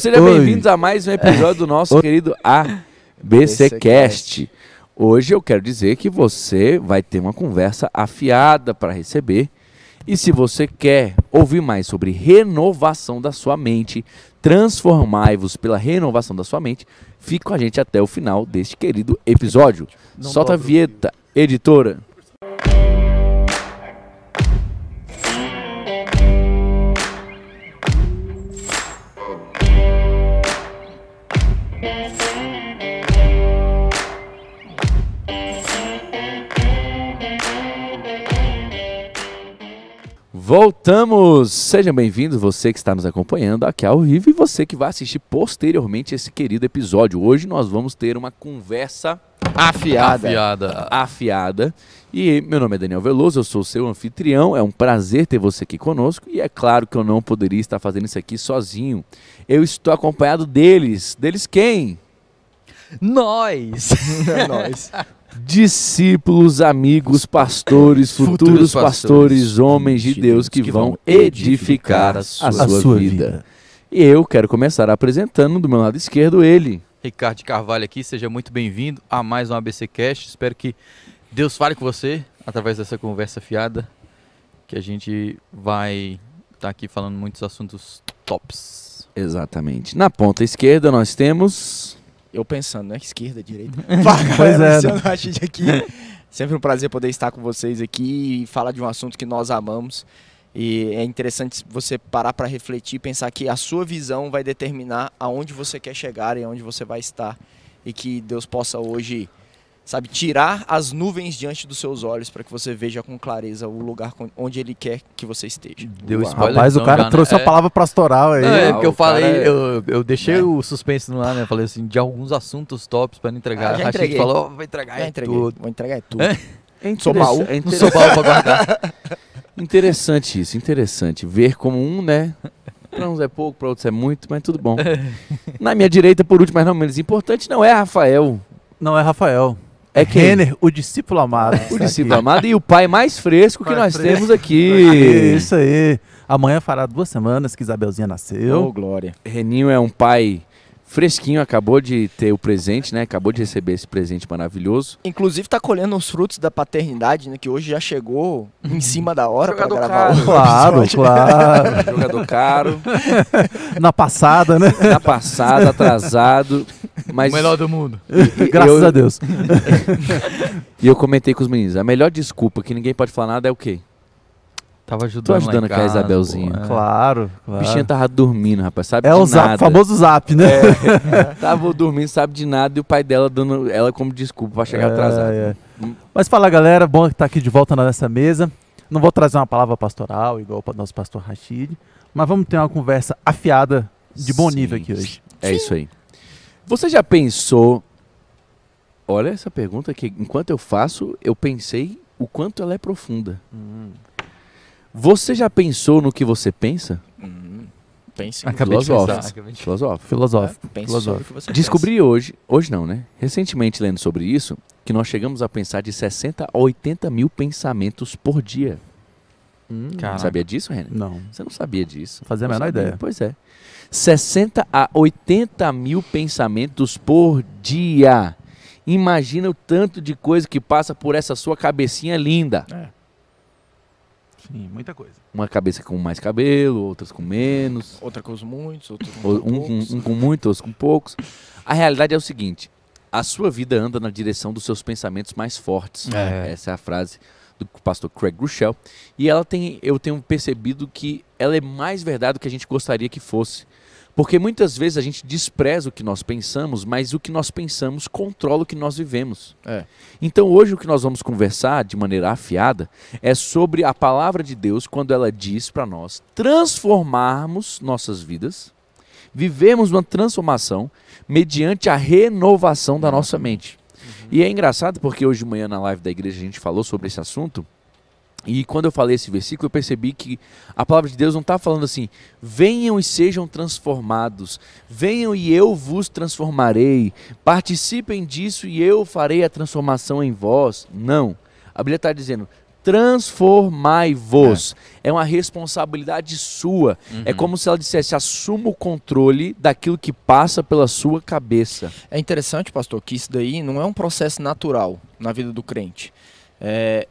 Sejam bem-vindos a mais um episódio do nosso querido ABCcast. Hoje eu quero dizer que você vai ter uma conversa afiada para receber. E se você quer ouvir mais sobre renovação da sua mente, transformai-vos pela renovação da sua mente, fique com a gente até o final deste querido episódio. Não Solta a vinheta, editora. Voltamos! Sejam bem-vindos, você que está nos acompanhando aqui ao vivo e você que vai assistir posteriormente esse querido episódio. Hoje nós vamos ter uma conversa Afiada. Afiada. afiada. E meu nome é Daniel Veloso, eu sou seu anfitrião. É um prazer ter você aqui conosco. E é claro que eu não poderia estar fazendo isso aqui sozinho. Eu estou acompanhado deles. Deles quem? Nós! É nóis. Discípulos, amigos, pastores, futuros, Futuros pastores, pastores, homens de Deus que, vão edificar a sua, vida. E eu quero começar apresentando do meu lado esquerdo ele. Ricardo Carvalho aqui, seja muito bem-vindo a mais um ABC Cast. Espero que Deus fale com você através dessa conversa fiada, que a gente vai estar aqui falando muitos assuntos tops. Exatamente. Na ponta esquerda nós temos. Eu pensando, né? Esquerda, direita. Pois é, Luciano Rachid aqui. Sempre um prazer poder estar com vocês aqui e falar de um assunto que nós amamos. E é interessante você parar para refletir e pensar que a sua visão vai determinar aonde você quer chegar e aonde você vai estar. E que Deus possa hoje, sabe, tirar as nuvens diante dos seus olhos para que você veja com clareza o lugar com- onde Ele quer que você esteja. Deu Uau. spoiler. Rapaz, o então, cara já, né? trouxe É. uma palavra pastoral aí. Não, é Ah, porque eu o falei, é- eu, eu deixei É. o suspense no ar, né? Eu falei assim, de alguns assuntos tops pra não entregar. Ah, já a entreguei. falou, "Oh, vou entregar Já é entreguei. tudo. Vou entregar é tudo. É? É Sou baú. é Não sou baú pra guardar. Interessante isso, interessante. Ver como um, né? Para uns é pouco, para outros é muito, mas tudo bom. Na minha direita, por último, mas não menos importante, não é Rafael. Não é Rafael. É quem? Renner, o discípulo amado. O discípulo amado e o pai mais fresco que Pai nós fresco. temos aqui. Isso aí. Amanhã fará duas semanas que Isabelzinha Ô, nasceu. glória. Reninho é um pai fresquinho, acabou de ter o presente, né? Acabou de receber esse presente maravilhoso. Inclusive tá colhendo os frutos da paternidade, né? Que hoje já chegou em cima da hora para gravar caro. o Claro, claro. Jogador caro, Na passada, né? na passada, atrasado. Mas O melhor do mundo. Graças eu- a Deus. E eu comentei com os meninos, a melhor desculpa que ninguém pode falar nada é o quê? Tava ajudando Tô ajudando lá em aqui a Isabelzinha. pô, é. Claro, O claro. bichinho tava dormindo, rapaz, sabe É de o zap, nada. famoso zap, né? Tava dormindo, sabe de nada, e o pai dela dando ela como desculpa pra chegar É, atrasado. é. Hum. Mas fala, galera, bom estar aqui de volta nessa mesa. Não vou trazer uma palavra pastoral, igual o nosso pastor Rachid, mas vamos ter uma conversa afiada de bom Sim, nível aqui hoje. É isso aí. Você já pensou. Olha essa pergunta que, enquanto eu faço, eu pensei o quanto ela é profunda. Você já pensou no que você pensa? Hum, pense, Acabei de Filosófico. de- Filosófico. Filosófico. pense filosófico. Descobri hoje, hoje não, né? Recentemente lendo sobre isso, que nós chegamos a pensar de 60 a 80 mil pensamentos por dia. Hum. Sabia disso, Renan? Não. Você não sabia disso. Fazia a menor sabia. ideia. Pois é. 60 a 80 mil pensamentos por dia. Imagina o tanto de coisa que passa por essa sua cabecinha linda. Sim, muita coisa. Uma cabeça com mais cabelo, outras com menos. Outra com os muitos, outra com Um, com- poucos. um com muitos, outros com poucos. A realidade é o seguinte: a sua vida anda na direção dos seus pensamentos mais fortes. É. Essa é a frase do pastor Craig Rochelle. E ela tem, eu tenho percebido que ela é mais verdade do que a gente gostaria que fosse. Porque muitas vezes a gente despreza o que nós pensamos, mas o que nós pensamos controla o que nós vivemos. É. Então hoje o que nós vamos conversar de maneira afiada é sobre a palavra de Deus quando ela diz para nós transformarmos nossas vidas, vivermos uma transformação mediante a renovação da nossa mente. E é engraçado porque hoje de manhã na live da igreja a gente falou sobre esse assunto. E quando eu falei esse versículo, eu percebi que a palavra de Deus não está falando assim: venham e sejam transformados, venham e eu vos transformarei, participem disso e eu farei a transformação em vós. Não. A Bíblia está dizendo: transformai-vos. É. uma responsabilidade sua. É Uhum. como se ela dissesse: assuma o controle daquilo que passa pela sua cabeça. É interessante, pastor, que isso daí não é um processo natural na vida do crente. É,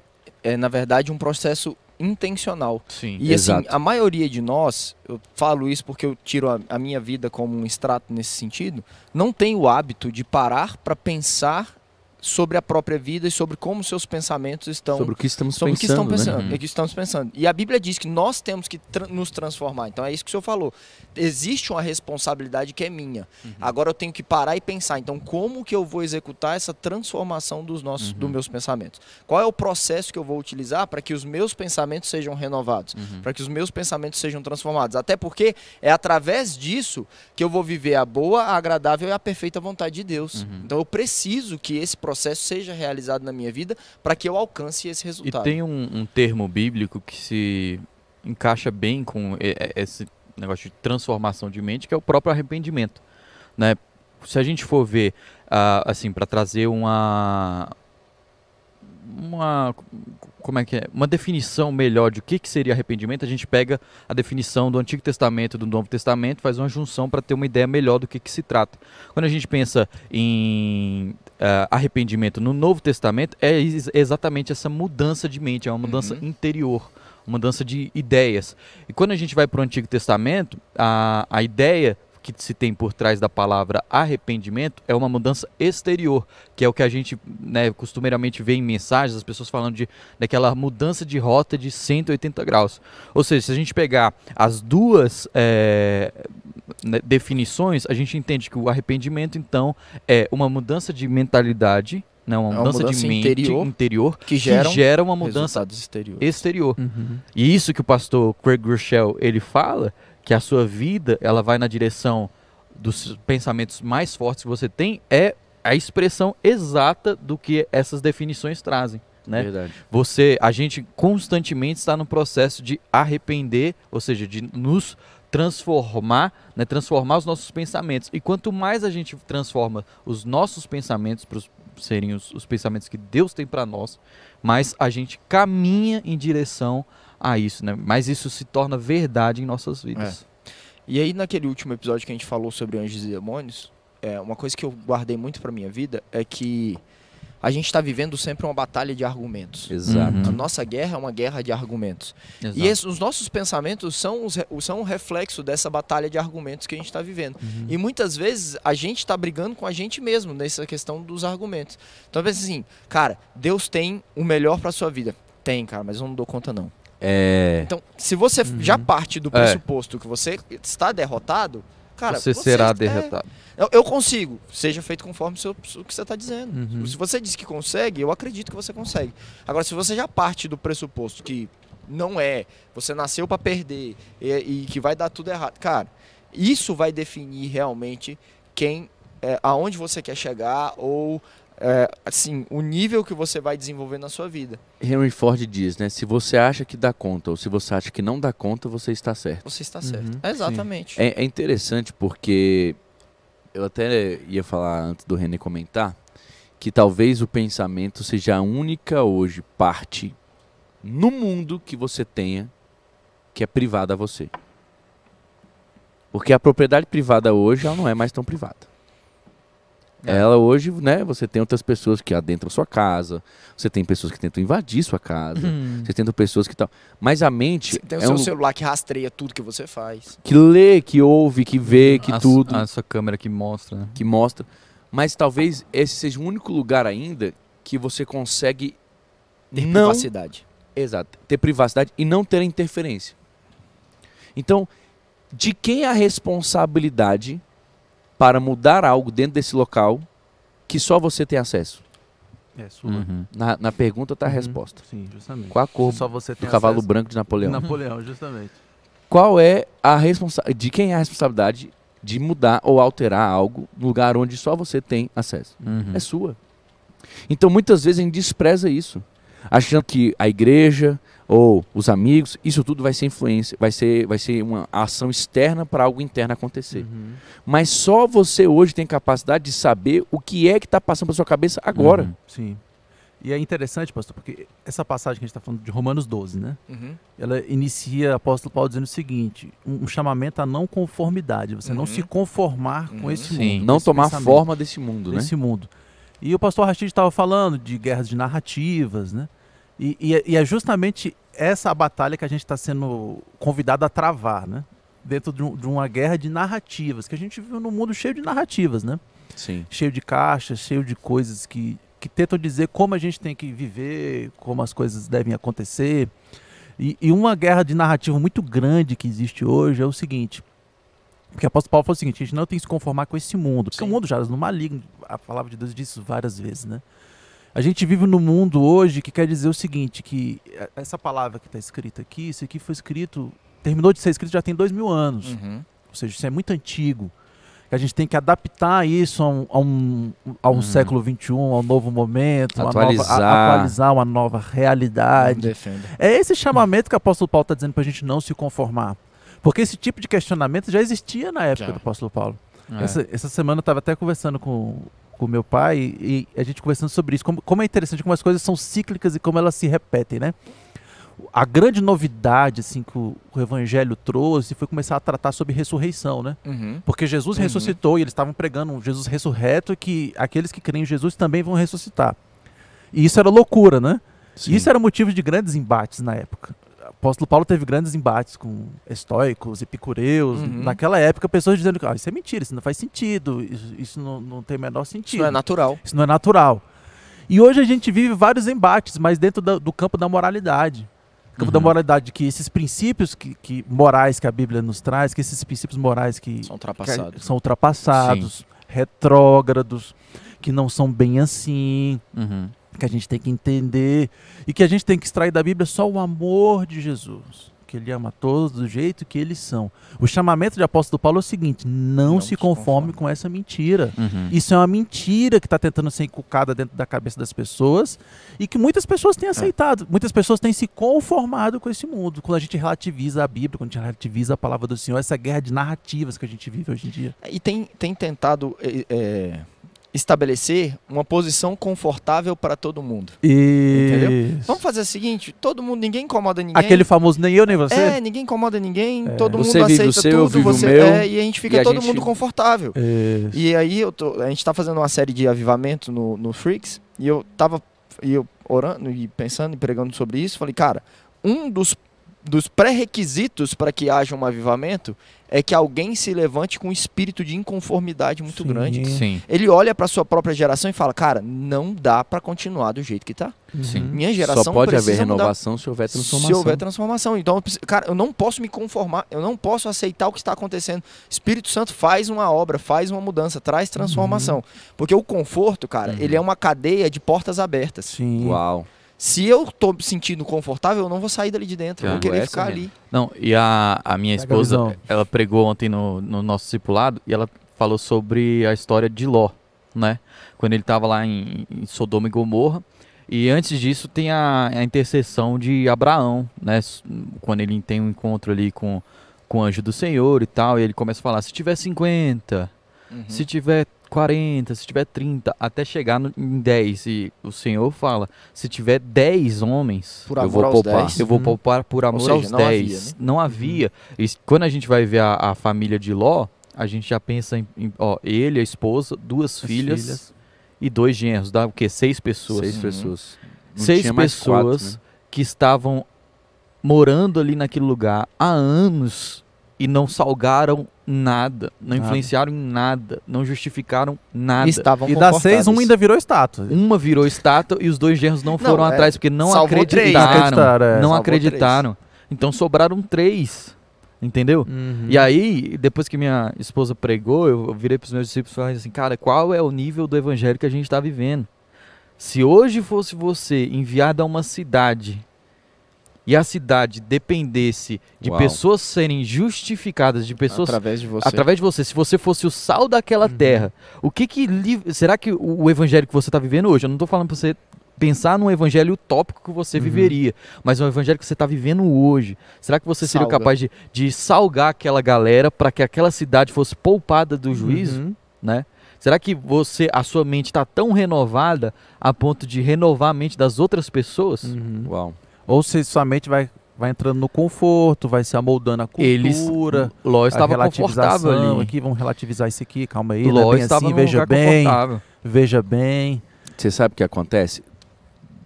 é na verdade, um processo intencional. Sim. E assim, Exato. a maioria de nós, eu falo isso porque eu tiro a, a minha vida como um extrato nesse sentido, não tem o hábito de parar para pensar sobre a própria vida e sobre como seus pensamentos estão sobre o que estamos sobre o que pensando. estão pensando, né? é o que estamos pensando. E a Bíblia diz que nós temos que tra- nos transformar. Então é isso que o senhor falou. Existe uma responsabilidade que é minha. Agora eu tenho que parar e pensar. Então como que eu vou executar essa transformação dos nossos, dos meus pensamentos? Qual é o processo que eu vou utilizar para que os meus pensamentos sejam renovados, para que os meus pensamentos sejam transformados? Até porque é através disso que eu vou viver a boa, a agradável e a perfeita vontade de Deus. Então eu preciso que esse processo seja realizado na minha vida para que eu alcance esse E resultado. tem um, um termo bíblico que se encaixa bem com e- e- esse negócio de transformação de mente, que é o próprio arrependimento. Né? Se a gente for ver, ah, assim, para trazer uma. Uma. Como é que é? Uma definição melhor de o que, que seria arrependimento, a gente pega a definição do Antigo Testamento e do Novo Testamento, faz uma junção para ter uma ideia melhor do que, que se trata. Quando a gente pensa em ah, arrependimento no Novo Testamento, é ex- exatamente essa mudança de mente, é uma mudança Uhum. interior, uma mudança de ideias. E quando a gente vai para o Antigo Testamento, a, a ideia que se tem por trás da palavra arrependimento é uma mudança exterior, que é o que a gente né, costumeiramente vê em mensagens, as pessoas falando de, daquela mudança de rota de 180 graus. Ou seja, se a gente pegar as duas né, definições, a gente entende que o arrependimento, então, é uma mudança de mentalidade, né, uma É uma mudança, mudança de mente interior interior, que que geram gera uma mudança exteriores. exterior. Uhum. E isso que o pastor Craig Rochelle ele fala, que a sua vida ela vai na direção dos pensamentos mais fortes que você tem, é a expressão exata do que essas definições trazem. Né? Verdade. Você, a gente constantemente está no processo de arrepender, ou seja, de nos transformar, né, transformar os nossos pensamentos. E quanto mais a gente transforma os nossos pensamentos para serem os, os pensamentos que Deus tem para nós, mais a gente caminha em direção a isso, né? Mais isso se torna verdade em nossas vidas. E aí, naquele último episódio que a gente falou sobre anjos e demônios, é, uma coisa que eu guardei muito pra minha vida é que a gente está vivendo sempre uma batalha de argumentos. Exato. Uhum. A nossa guerra é uma guerra de argumentos. Exato. E os nossos pensamentos são, os, são um reflexo dessa batalha de argumentos que a gente está vivendo. Uhum. E muitas vezes a gente está brigando com a gente mesmo nessa questão dos argumentos. Então, pensa assim, cara, Deus tem o melhor para sua vida. Tem, cara, mas eu não dou conta não. É. Então, se você Uhum. já parte do É. pressuposto que você está derrotado, cara, você será é- derrotado. Eu, eu consigo. Seja feito conforme o, seu- o que você está dizendo. Uhum. Se você diz que consegue, eu acredito que você consegue. Agora, se você já parte do pressuposto que não é, você nasceu para perder e, e que vai dar tudo errado, cara, isso vai definir realmente quem, é, aonde você quer chegar ou é, assim o nível que você vai desenvolver na sua vida. Henry Ford diz, né? Se você acha que dá conta ou se você acha que não dá conta, você está certo. Você está Uhum, certo. sim. Exatamente. É, é interessante porque eu até ia falar antes do René comentar que talvez o pensamento seja a única hoje parte no mundo que você tenha que é privada a você. Porque a propriedade privada hoje ela não é mais tão privada. É. Ela hoje, né, você tem outras pessoas que adentram a sua casa, você tem pessoas que tentam invadir sua casa, você tem pessoas que tal. Mas a mente Você tem o é seu um celular que rastreia tudo que você faz. que lê, que ouve, que vê, que a, tudo A sua câmera que mostra. né? que mostra. Mas talvez esse seja o único lugar ainda que você consegue Ter não, privacidade. exato, ter privacidade e não ter interferência. Então, de quem é a responsabilidade para mudar algo dentro desse local que só você tem acesso? É sua. Uhum. Na, na pergunta está a Uhum. resposta. Sim, justamente. Qual a cor Só você do cavalo branco de Napoleão? Napoleão, justamente. Qual é a responsabilidade? De quem é a responsabilidade de mudar ou alterar algo no lugar onde só você tem acesso? Uhum. é sua. Então muitas vezes a gente despreza isso, achando que a igreja ou os amigos, isso tudo vai ser influência, vai ser, vai ser uma ação externa para algo interno acontecer. Uhum. Mas só você hoje tem capacidade de saber o que é que está passando pela sua cabeça agora. Uhum. Sim. E é interessante, pastor, porque essa passagem que a gente está falando de Romanos 12, né? Uhum. Ela inicia o apóstolo Paulo dizendo o seguinte: um, um chamamento à não conformidade, você não Uhum. se conformar com Uhum. esse Sim. mundo. Não tomar forma desse mundo, né? desse mundo. E o pastor Rashid estava falando de guerras de narrativas, né? E, e é- e é justamente essa a batalha que a gente está sendo convidado a travar, né? Dentro de, um- de uma guerra de narrativas, que a gente vive num mundo cheio de narrativas, né? Sim. cheio de caixas, cheio de coisas que, que tentam dizer como a gente tem que viver, como as coisas devem acontecer. E, e uma guerra de narrativa muito grande que existe hoje é o seguinte. Porque o apóstolo Paulo falou o seguinte: a gente não tem que se conformar com esse mundo. Porque Sim. o mundo já no maligno, a palavra de Deus diz isso várias vezes, né? A gente vive num mundo hoje que quer dizer o seguinte: que eh, essa palavra que está escrita aqui, isso aqui foi escrito, terminou de ser escrito já tem dois mil anos. Uhum. Ou seja, isso é muito antigo. A gente tem que adaptar isso a um, a um, a um Uhum. século XXI, a um novo momento, uma nova, Atualizar. a- atualizar uma nova realidade. É esse chamamento que o apóstolo Paulo está dizendo para a gente não se conformar. Porque esse tipo de questionamento já existia na época Já. do apóstolo Paulo. É. Essa, essa semana eu estava até conversando com o meu pai e, a gente conversando sobre isso. Como, como é interessante como as coisas são cíclicas e como elas se repetem, né? A grande novidade assim, que o, o evangelho trouxe foi começar a tratar sobre ressurreição, né? Uhum. Porque Jesus Uhum. ressuscitou e eles estavam pregando um Jesus ressurreto e que aqueles que creem em Jesus também vão ressuscitar. E isso era loucura, né? Sim. Isso era motivo de grandes embates na época. O apóstolo Paulo teve grandes embates com estoicos, epicureus. Uhum. Naquela época, pessoas dizendo que ah, isso é mentira, isso não faz sentido, isso, isso não, não tem o menor sentido. Isso não é natural. Isso não é natural. E hoje a gente vive vários embates, mas dentro da- do campo da moralidade. Campo da Uhum. moralidade, que esses princípios que, que- morais que a Bíblia nos traz, que esses princípios morais que, São que ultrapassados. são ultrapassados, retrógrados, que não são bem assim, Uhum. Que a gente tem que entender e que a gente tem que extrair da Bíblia só o amor de Jesus, que ele ama todos do jeito que eles são. O chamamento de apóstolo Paulo é o seguinte: não, Não se conforme conforme. com essa mentira. Uhum. Isso é uma mentira que está tentando ser inculcada dentro da cabeça das pessoas e que muitas pessoas têm aceitado. Muitas pessoas têm se conformado com esse mundo. Quando a gente relativiza a Bíblia, quando a gente relativiza a palavra do Senhor, essa guerra de narrativas que a gente vive hoje em dia. E tem, tem tentado é, é, estabelecer uma posição confortável para todo mundo. E... Vamos fazer o seguinte: todo mundo, ninguém incomoda ninguém. Aquele famoso nem eu nem você? É, ninguém incomoda ninguém, É. todo Você mundo vive o aceita seu, eu tudo, vivo o você meu, é, e a gente fica todo gente- mundo confortável. Isso. E aí eu tô- a gente tá fazendo uma série de avivamento no, no Freaks e eu tava e eu orando e pensando e pregando sobre isso, falei, cara, um dos, dos pré-requisitos para que haja um avivamento é que alguém se levante com um espírito de inconformidade muito Sim. grande. Sim. Ele olha para sua própria geração e fala, cara, não dá para continuar do jeito que tá. Sim. Uhum. Minha geração Só pode haver precisa mudar. renovação se houver transformação. Se houver transformação. Então, cara, eu não posso me conformar, eu não posso aceitar o que está acontecendo. Espírito Santo faz uma obra, faz uma mudança, traz transformação. Porque o conforto, cara, Uhum. ele é uma cadeia de portas abertas. Sim. Uau. Se eu tô me sentindo confortável, eu não vou sair dali de dentro. Eu vou querer essa ficar mesmo. ali. Não, e a, a minha esposa, ela pregou ontem no, no nosso discipulado e ela falou sobre a história de Ló, né? Quando ele estava lá em, em Sodoma e Gomorra. E antes disso tem a, a intercessão de Abraão, né? Quando ele tem um encontro ali com, com o anjo do Senhor e tal, e ele começa a falar: se tiver 50, Uhum. se tiver 40, se tiver 30, até chegar no, em 10. E o Senhor fala: se tiver 10 homens, Eu vou poupar. 10. eu vou Uhum. poupar por amor seja, aos não havia, 10. né? Não havia. E s- quando a gente vai ver a, a família de Ló, a gente já pensa em, em, ó, ele, a esposa, duas As filhas, filhas. e dois genros. Dá o quê? Seis pessoas. Seis Uhum. pessoas. Não Seis mais quatro, pessoas né? que estavam morando ali naquele lugar há anos e não salgaram nada, não Nada. influenciaram em nada, não justificaram nada. Estavam E das seis, um confortáveis. ainda virou estátua. Uma virou estátua e os dois genros não foram é, atrás porque não três, né? acreditaram. Acreditaram, é. não acreditaram. Então sobraram três. Entendeu? Uhum. E aí, depois que minha esposa pregou, eu virei para os meus discípulos e falei assim: cara, qual é o nível do evangelho que a gente está vivendo? Se hoje fosse você enviado a uma cidade e a cidade dependesse de Uau. pessoas serem justificadas, de pessoas através de você. através de você, se você fosse o sal daquela Uhum. terra, o que que será que o, o evangelho que você está vivendo hoje? Eu não estou falando para você pensar num evangelho utópico que você Uhum. viveria, mas um evangelho que você está vivendo hoje. Será que você seria Salga. capaz de, de salgar aquela galera para que aquela cidade fosse poupada do juízo, Uhum. né? Será que você, a sua mente está tão renovada a ponto de renovar a mente das outras pessoas? Uhum. Uau. Ou se sua mente vai, vai entrando no conforto, vai se amoldando à Eles, cultura. Ló a estava confortável ali. aqui, vamos relativizar isso aqui, calma aí, Ló é bem estava assim, veja bem, confortável. veja bem. Você sabe o que acontece?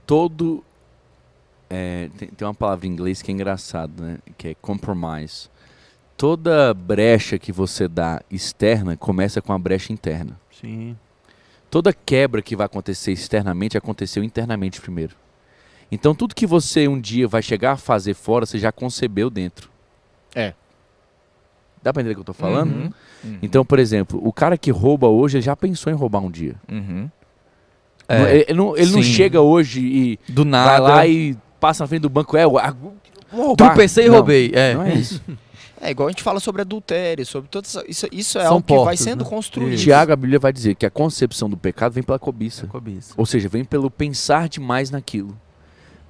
Todo. é, tem, tem uma palavra em inglês que é engraçado, né? Que é compromise. Toda brecha que você dá externa começa com a brecha interna. Sim. Toda quebra que vai acontecer externamente aconteceu internamente primeiro. Então tudo que você um dia vai chegar a fazer fora, você já concebeu dentro. É. Dá pra entender o que eu tô falando? Uhum. Uhum. Então, por exemplo, o cara que rouba hoje ele já pensou em roubar um dia. Uhum. É, Não- ele ele não, ele não chega hoje e do vai nada. lá e passa na frente do banco. É, eu- vou roubar. Tropecei e Não, roubei. É. Não é isso. É igual a gente fala sobre adultério, sobre todas isso, isso é São algo que vai sendo né? construído. Tiago, a Bíblia vai dizer que a concepção do pecado vem pela cobiça. Cobiça. Ou seja, vem pelo pensar demais naquilo.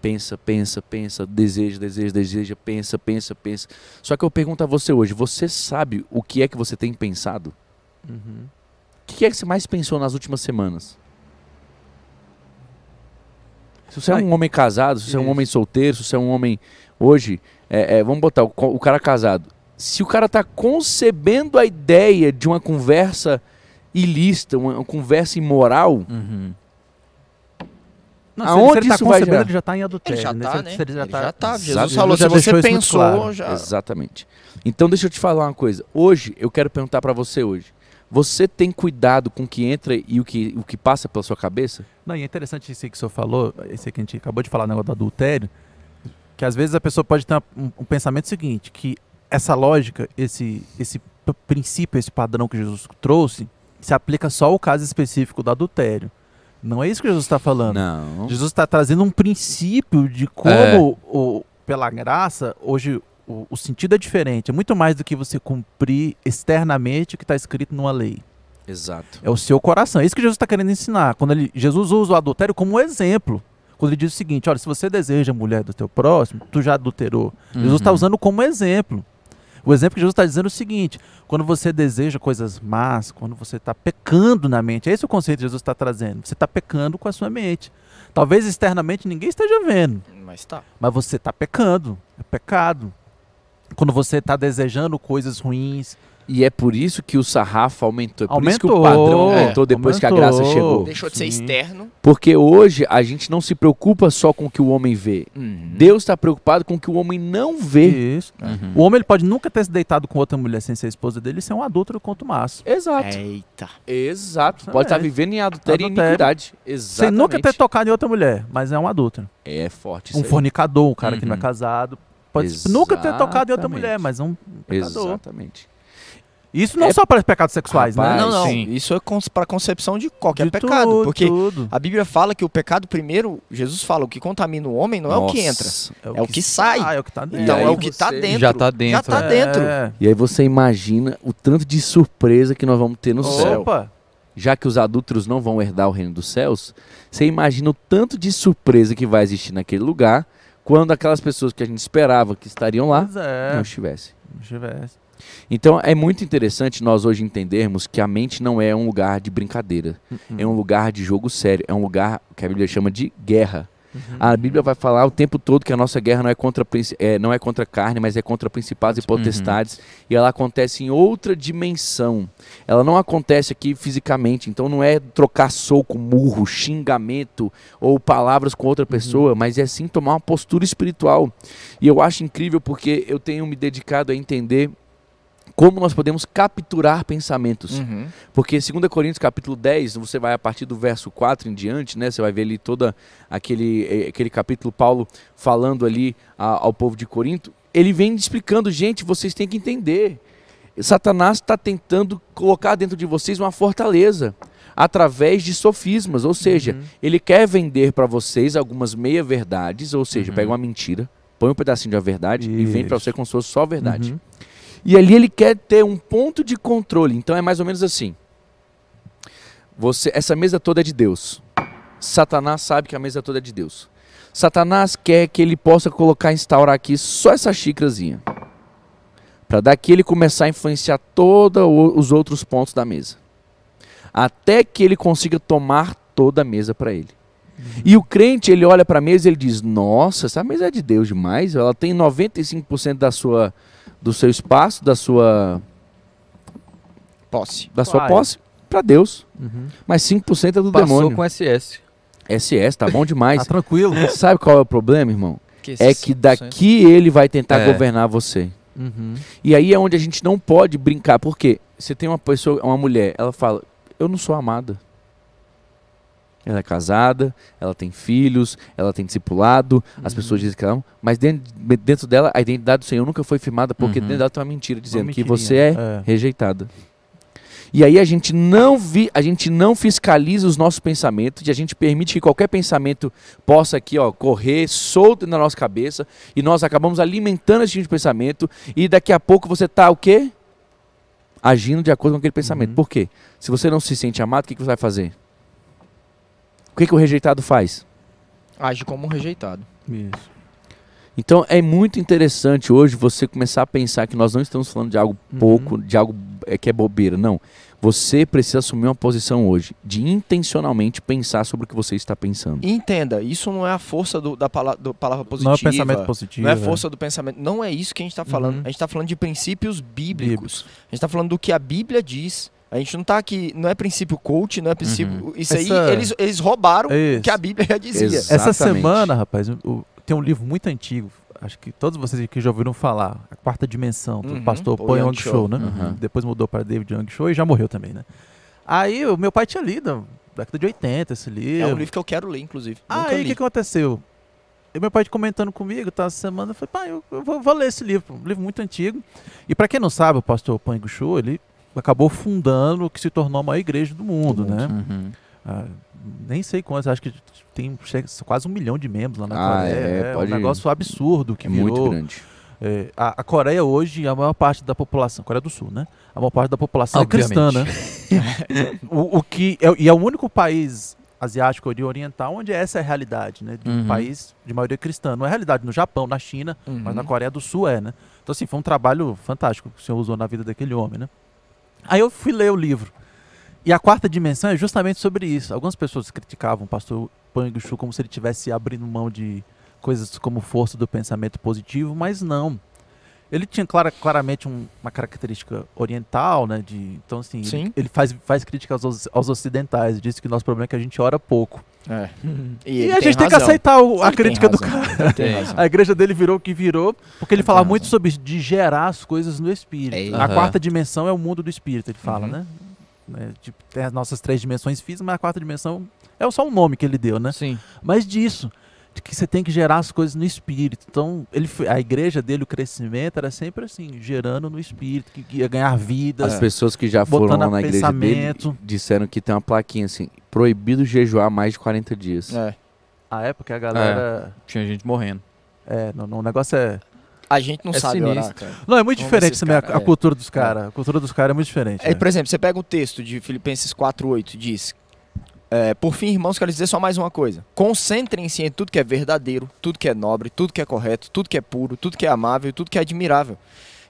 Pensa, pensa, pensa, deseja, deseja, deseja, pensa, pensa, pensa. Só que eu pergunto a você hoje, você sabe o que é que você tem pensado? Uhum. O que é que você mais pensou nas últimas semanas? Se você é Ai. um homem casado, se você é um Isso. homem solteiro, se você é um homem hoje, é, é, vamos botar o, o cara casado. Se o cara está concebendo a ideia de uma conversa ilícita, uma, uma conversa imoral, Uhum. Não, se Aonde ele, se ele tá isso vai concebendo, ele já está em adultério. Ele já né? tá, né? se ele já Ele tá- já tá. Jesus Jesus falou, já se você pensou, claro. já... Exatamente. Então deixa eu te falar uma coisa. Hoje eu quero perguntar para você hoje. Você tem cuidado com o que entra e o que, o que passa pela sua cabeça? Não, e é interessante isso que o senhor falou, esse que a gente acabou de falar, o negócio do adultério, que às vezes a pessoa pode ter um, um pensamento seguinte, que essa lógica, esse, esse princípio, esse padrão que Jesus trouxe, se aplica só ao caso específico do adultério. Não é isso que Jesus está falando. Não. Jesus está trazendo um princípio de como, É. o, pela graça, hoje o, o sentido é diferente. É muito mais do que você cumprir externamente o que está escrito numa lei. Exato. É o seu coração. É isso que Jesus está querendo ensinar. Quando ele, Jesus usa o adultério como um exemplo. Quando ele diz o seguinte: olha, se você deseja a mulher do teu próximo, tu já adulterou. Jesus está Uhum. usando como exemplo. O exemplo que Jesus está dizendo é o seguinte: quando você deseja coisas más, quando você está pecando na mente, é esse o conceito que Jesus está trazendo. Você está pecando com a sua mente. Talvez externamente ninguém esteja vendo, Mas tá. mas você está pecando. É pecado. Quando você está desejando coisas ruins, E é por isso que o sarrafo aumentou. É por isso que o Aumentou, padrão aumentou depois que a graça aumentou. chegou. Deixou de ser Sim. externo. Porque hoje a gente não se preocupa só com o que o homem vê. Uhum. Deus está preocupado com o que o homem não vê. Isso. Uhum. O homem ele pode nunca ter se deitado com outra mulher sem ser esposa dele e ser um adúltero quanto maço. Exato. Eita. Exato. Pode estar é. vivendo em adultério e iniquidade. Sem Exatamente. nunca ter tocado em outra mulher, mas é um adúltero. É forte isso Um aí. fornicador, um cara que não é Uhum. casado. Pode nunca ter tocado em outra Exatamente. mulher, mas é um pecador. Exatamente. Isso não É- só para pecados sexuais, Rapaz, né? não, não. sim. Isso é para concepção de qualquer De pecado. tudo, porque tudo. a Bíblia fala que o pecado, primeiro, Jesus fala, o que contamina o homem não é o que entra. Nossa. é o que sai. Ah, é o que tá dentro. Então é o que tá você- dentro. Já tá dentro. Já tá é. dentro. É. E aí você imagina o tanto de surpresa que nós vamos ter no céu. Opa! Já que os adúlteros não vão herdar o reino dos céus, você imagina o tanto de surpresa que vai existir naquele lugar quando aquelas pessoas que a gente esperava que estariam lá é. não estivessem. Não tivesse. Então é muito interessante nós hoje entendermos que a mente não é um lugar de brincadeira, é um lugar de jogo sério, é um lugar que a Bíblia chama de guerra. Uhum. A Bíblia vai falar o tempo todo que a nossa guerra não é contra, é, não é contra carne, mas é contra principados e potestades. E ela acontece em outra dimensão. Ela não acontece aqui fisicamente. Então não é trocar soco, murro, xingamento ou palavras com outra pessoa, mas é sim tomar uma postura espiritual. E eu acho incrível porque eu tenho me dedicado a entender como nós podemos capturar pensamentos. Uhum. Porque 2 Coríntios capítulo 10, você vai a partir do verso 4 em diante, né? Você vai ver ali toda aquele, eh, aquele capítulo Paulo falando ali a- ao povo de Corinto. Ele vem explicando, gente, vocês têm que entender. Satanás está tentando colocar dentro de vocês uma fortaleza através de sofismas, ou seja, Uhum. ele quer vender para vocês algumas meia-verdades, ou seja, Uhum. pega uma mentira, põe um pedacinho de uma verdade e vem para Isso. você como se fosse só verdade. Uhum. E ali ele quer ter um ponto de controle. Então é mais ou menos assim. Você, essa mesa toda é de Deus. Satanás sabe que a mesa toda é de Deus. Satanás quer que ele possa colocar, instaurar aqui só essa xícarazinha. Para daqui ele começar a influenciar todos os outros pontos da mesa. até que ele consiga tomar toda a mesa para ele. E o crente, ele olha para a mesa e ele diz: "Nossa, essa mesa é de Deus demais, ela tem 95% da sua do seu espaço, da sua Posse. da sua Uai. posse para Deus, Uhum. mas 5% é do Passou demônio. com SS. SS, tá bom Tá demais. tranquilo. Sabe qual é o problema, irmão? Que É que 5%. daqui ele vai tentar É. governar você. Uhum. E aí é onde a gente não pode brincar. Por quê? Você tem uma pessoa, uma mulher, ela fala: Eu não sou amada. Ela é casada, ela tem filhos, ela tem discipulado, as Uhum. pessoas dizem que ela não. Mas dentro, dentro dela, a identidade do Senhor nunca foi firmada, porque Uhum. dentro dela tem uma mentira dizendo Uma que você é, É. rejeitada. E aí a gente não vi, a gente não fiscaliza os nossos pensamentos, e a gente permite que qualquer pensamento possa aqui, ó, correr solto na nossa cabeça, e nós acabamos alimentando esse tipo de pensamento, e daqui a pouco você tá o quê? Agindo de acordo com aquele pensamento. Uhum. Por quê? Se você não se sente amado, o que, que você vai fazer? O que, que o rejeitado faz? Age como um rejeitado. Isso. Então é muito interessante hoje você começar a pensar que nós não estamos falando de algo Uhum. pouco, de algo é, que é bobeira. Não. Você precisa assumir uma posição hoje de intencionalmente pensar sobre o que você está pensando. E entenda, isso não é a força do, da pala do palavra positiva. Não é pensamento positivo. Não é força do pensamento. Não é isso que a gente está falando. Uhum. A gente está falando de princípios bíblicos. Bíblicos. A gente está falando do que a Bíblia diz. A gente não está aqui. Não é princípio coach, não é princípio. Isso aí, Essa- eles, eles roubaram o Isso. que a Bíblia já dizia. Exato. Essa Exatamente. semana, rapaz, o- tem um livro muito antigo. Acho que todos vocês aqui já ouviram falar. A Quarta Dimensão, do Uhum. pastor Paul Young Cho. Show, né? Uhum. Depois mudou para David Young Show e já morreu também, né? Aí o meu pai tinha lido, década de 80, esse livro. É um livro que eu quero ler, inclusive. Aí o que aconteceu? E meu pai comentando comigo, tá, essa semana, eu falei, pai, eu, eu vou, vou ler esse livro, um livro muito antigo. E para quem não sabe, o pastor Pango Show, ele acabou fundando o que se tornou a maior igreja do mundo, Do mundo. né? Uhum. Ah, nem sei quantos, acho que tem quase um milhão de membros lá na Ah, Coreia. é, É, pode- um negócio absurdo que é virou. muito grande. é, a, a Coreia hoje, a maior parte da população, Coreia do Sul, né? A maior parte da população é cristã, né? o, o que é, e é o único país asiático e oriental onde essa é a realidade, né? De um Uhum. país de maioria cristã. Não é a realidade no Japão, na China, Uhum. mas na Coreia do Sul é, né? Então, assim, foi um trabalho fantástico que o senhor usou na vida daquele homem, né? Aí eu fui ler o livro. E a quarta dimensão é justamente sobre isso. Algumas pessoas criticavam o pastor Pang Shu como se ele tivesse abrindo mão de coisas como força do pensamento positivo, mas não. Ele tinha clara- claramente um- uma característica oriental, né? De, então, assim, ele, Sim. ele faz, faz críticas aos, aos ocidentais. Disse que o nosso problema é que a gente ora pouco. É. E, ele a gente tem que razão. aceitar o- a Ele tem crítica do cara. Tem Tem. A igreja dele virou o que virou, porque ele Ele fala tem muito sobre de gerar as coisas no espírito. É, A quarta dimensão é o mundo do espírito, ele fala, Uhum. né? Né, tipo, tem as nossas três dimensões físicas, mas a quarta dimensão é só um nome que ele deu, né? Sim. Mas disso, de que você tem que gerar as coisas no espírito. Então, ele, foi- a igreja dele, o crescimento era sempre assim, gerando no espírito, que ia ganhar vidas. As pessoas que já foram É. Lá a na igreja dele disseram que tem uma plaquinha assim: proibido jejuar mais de 40 dias. É. A época a galera. Tinha gente morrendo. É, não, não, o negócio é. A gente não É sabe sinistro. orar, cara. Não, é muito Vamos diferente também a, cara, a é. cultura dos caras. A cultura dos caras é muito diferente. É, é. por exemplo, você pega o texto de Filipenses 4:8 diz: é, Por fim, irmãos, quero dizer só mais uma coisa. Concentrem-se em tudo que é verdadeiro, tudo que é nobre, tudo que é correto, tudo que é puro, tudo que é amável, tudo que é admirável.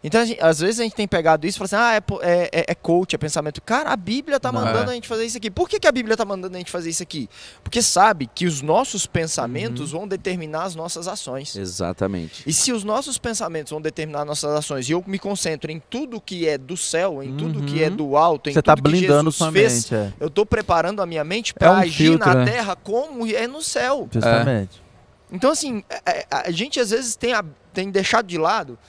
Então, a gente- às vezes a gente tem pegado isso e fala assim: ah, é, é, é- é coach, é pensamento. Cara, a Bíblia tá Não mandando é. a gente fazer isso aqui. Por que, que a Bíblia tá mandando a gente fazer isso aqui? Porque sabe que os nossos pensamentos vão determinar as nossas ações. Exatamente. E se os nossos pensamentos vão determinar nossas ações e eu me concentro em tudo que é do céu, em tudo que é Uhum. do alto, em Você tudo tá que blindando Jesus sua fez, mente. É. eu tô preparando a minha mente para um agir filtro, na né? terra como é no céu. Justamente. Então, assim, é- é- a gente às vezes tem, a- tem deixado de lado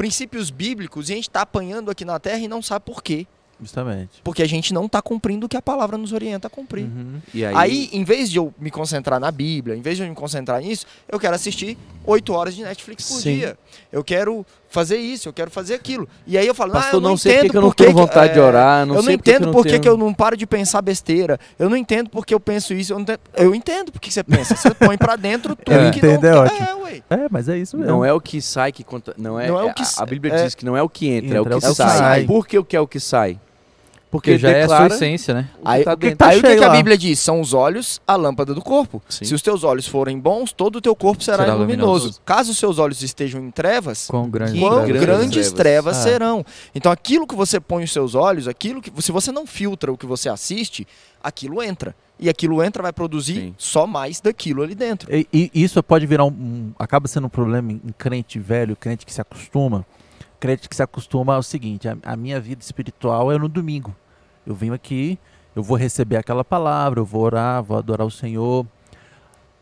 princípios bíblicos e a gente tá apanhando aqui na terra e não sabe por quê. Justamente. Porque a gente não tá cumprindo o que a palavra nos orienta a cumprir. Uhum. E aí, Aí, em vez de eu me concentrar na Bíblia, em vez de eu me concentrar nisso, eu quero assistir oito horas de Netflix por Sim. dia. Eu quero fazer isso, eu quero fazer aquilo. E aí eu falo, pastor, ah, eu não, não sei porque entendo que eu não que tenho que- vontade de é, orar, não eu não sei porque entendo que por que tenho... que eu não paro de pensar besteira. Eu não entendo porque eu penso isso. Eu, não entendo, eu entendo porque que você pensa. Você põe pra dentro tudo Eu que entendo, não... é ótimo. É, ué. É, mas é isso mesmo. Não é o que sai que conta. Não é, Não é o a- que a, Bíblia é- diz que não é o que entra, é o Entra, que, é o que sai. sai. Por que o que é o que sai? Porque já é a sua essência, né? o que Aí, tá o que, dentro. tá aí o que que a. Bíblia diz? São os olhos a lâmpada do corpo. Sim. Se os teus olhos forem bons, todo o teu corpo será, Será luminoso. luminoso. Caso os seus olhos estejam em trevas, Quão grande Que quão trevas. grandes trevas. Ah. serão. Então aquilo que você põe os seus olhos, aquilo que se você não filtra o que você assiste, aquilo entra. E aquilo entra vai produzir Sim. só mais daquilo ali dentro. E, e isso pode virar um, um- acaba sendo um problema em, em crente velho, crente que se acostuma. Crente que se acostuma ao seguinte: a, a minha vida espiritual é no domingo. Eu venho aqui, eu vou receber aquela palavra, eu vou orar, vou adorar o Senhor.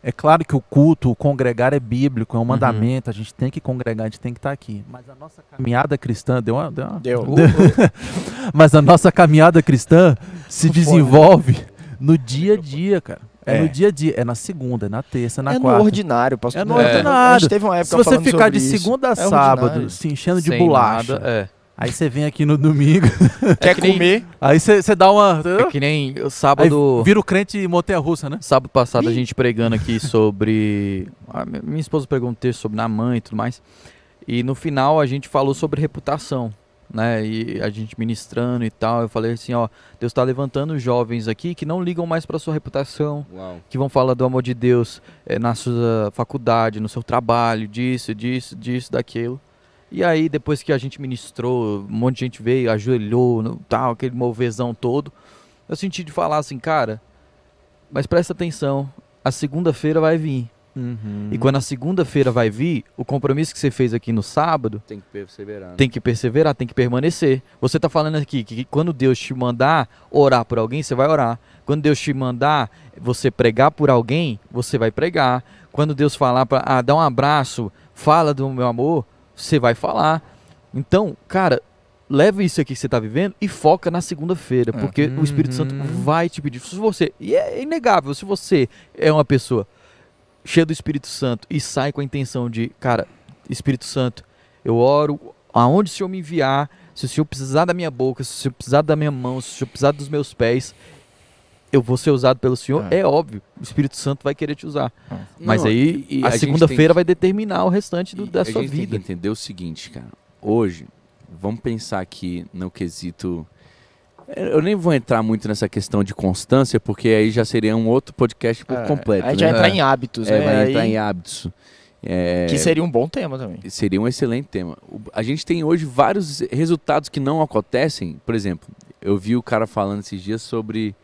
É claro que o culto, o congregar é bíblico, é um mandamento, a gente tem que congregar, a gente tem que estar aqui. Mas a nossa caminhada cristã deu uma. Deu uma- Deu. Mas a nossa caminhada cristã se né? desenvolve no dia a dia, cara. É, É. no dia a dia, é na segunda, é na terça, é na é quarta. no ordinário, pastor. É no A ordinário. gente teve uma época Se você ficar sobre de isso. segunda a É sábado ordinário. se enchendo de Sem bolacha, nada, é. aí você vem aqui no domingo, Quer que nem- comer? aí você dá uma. É que nem o Aí sábado. vira o crente montanha russa, né? Sábado passado a gente pregando aqui sobre. a mi- minha esposa pregou um texto sobre na mãe e tudo mais. E no final a gente falou sobre reputação. Né? E a gente ministrando e tal. Eu falei assim: ó, Deus está levantando jovens aqui que não ligam mais para sua reputação. Uau. Que vão falar do amor de Deus eh, na sua faculdade, no seu trabalho, disso, disso, disso, daquilo. E aí, depois que a gente ministrou, um monte de gente veio, ajoelhou, no- tal, aquele movezão todo. Eu senti de falar assim, cara, mas presta atenção, a segunda-feira vai vir. E quando a segunda-feira vai vir, o compromisso que você fez aqui no sábado Tem que perseverar. né? tem que perseverar, tem que permanecer. Você está falando aqui que, quando Deus te mandar orar por alguém, você vai orar. Quando Deus te mandar você pregar por alguém, você vai pregar. Quando Deus falar para ah, dá um abraço, fala do meu amor, você vai falar. Então, cara, leva isso aqui que você está vivendo e foca na segunda-feira, porque o Espírito Santo Uhum. vai te pedir. Se você, e é inegável, se você é uma pessoa cheia do Espírito Santo e sai com a intenção de, cara, Espírito Santo, eu oro aonde o Senhor me enviar, se o Senhor precisar da minha boca, se o Senhor precisar da minha mão, se o Senhor precisar dos meus pés, eu vou ser usado pelo Senhor. É. É, óbvio, o Espírito Santo vai querer te usar. Mas Não, aí, e- a, gente segunda-feira tem vai determinar o restante do- da a sua gente tem vida. que entender o seguinte, cara. Hoje, vamos pensar aqui no quesito. Eu nem vou entrar muito nessa questão de constância, porque aí já seria um outro podcast por É, completo. A gente né? vai entrar em hábitos, É, né? vai Aí- entrar em hábitos. É, Que seria um bom tema também. Seria um excelente tema. A gente tem hoje vários resultados que não acontecem. Por exemplo, eu vi o cara falando esses dias sobre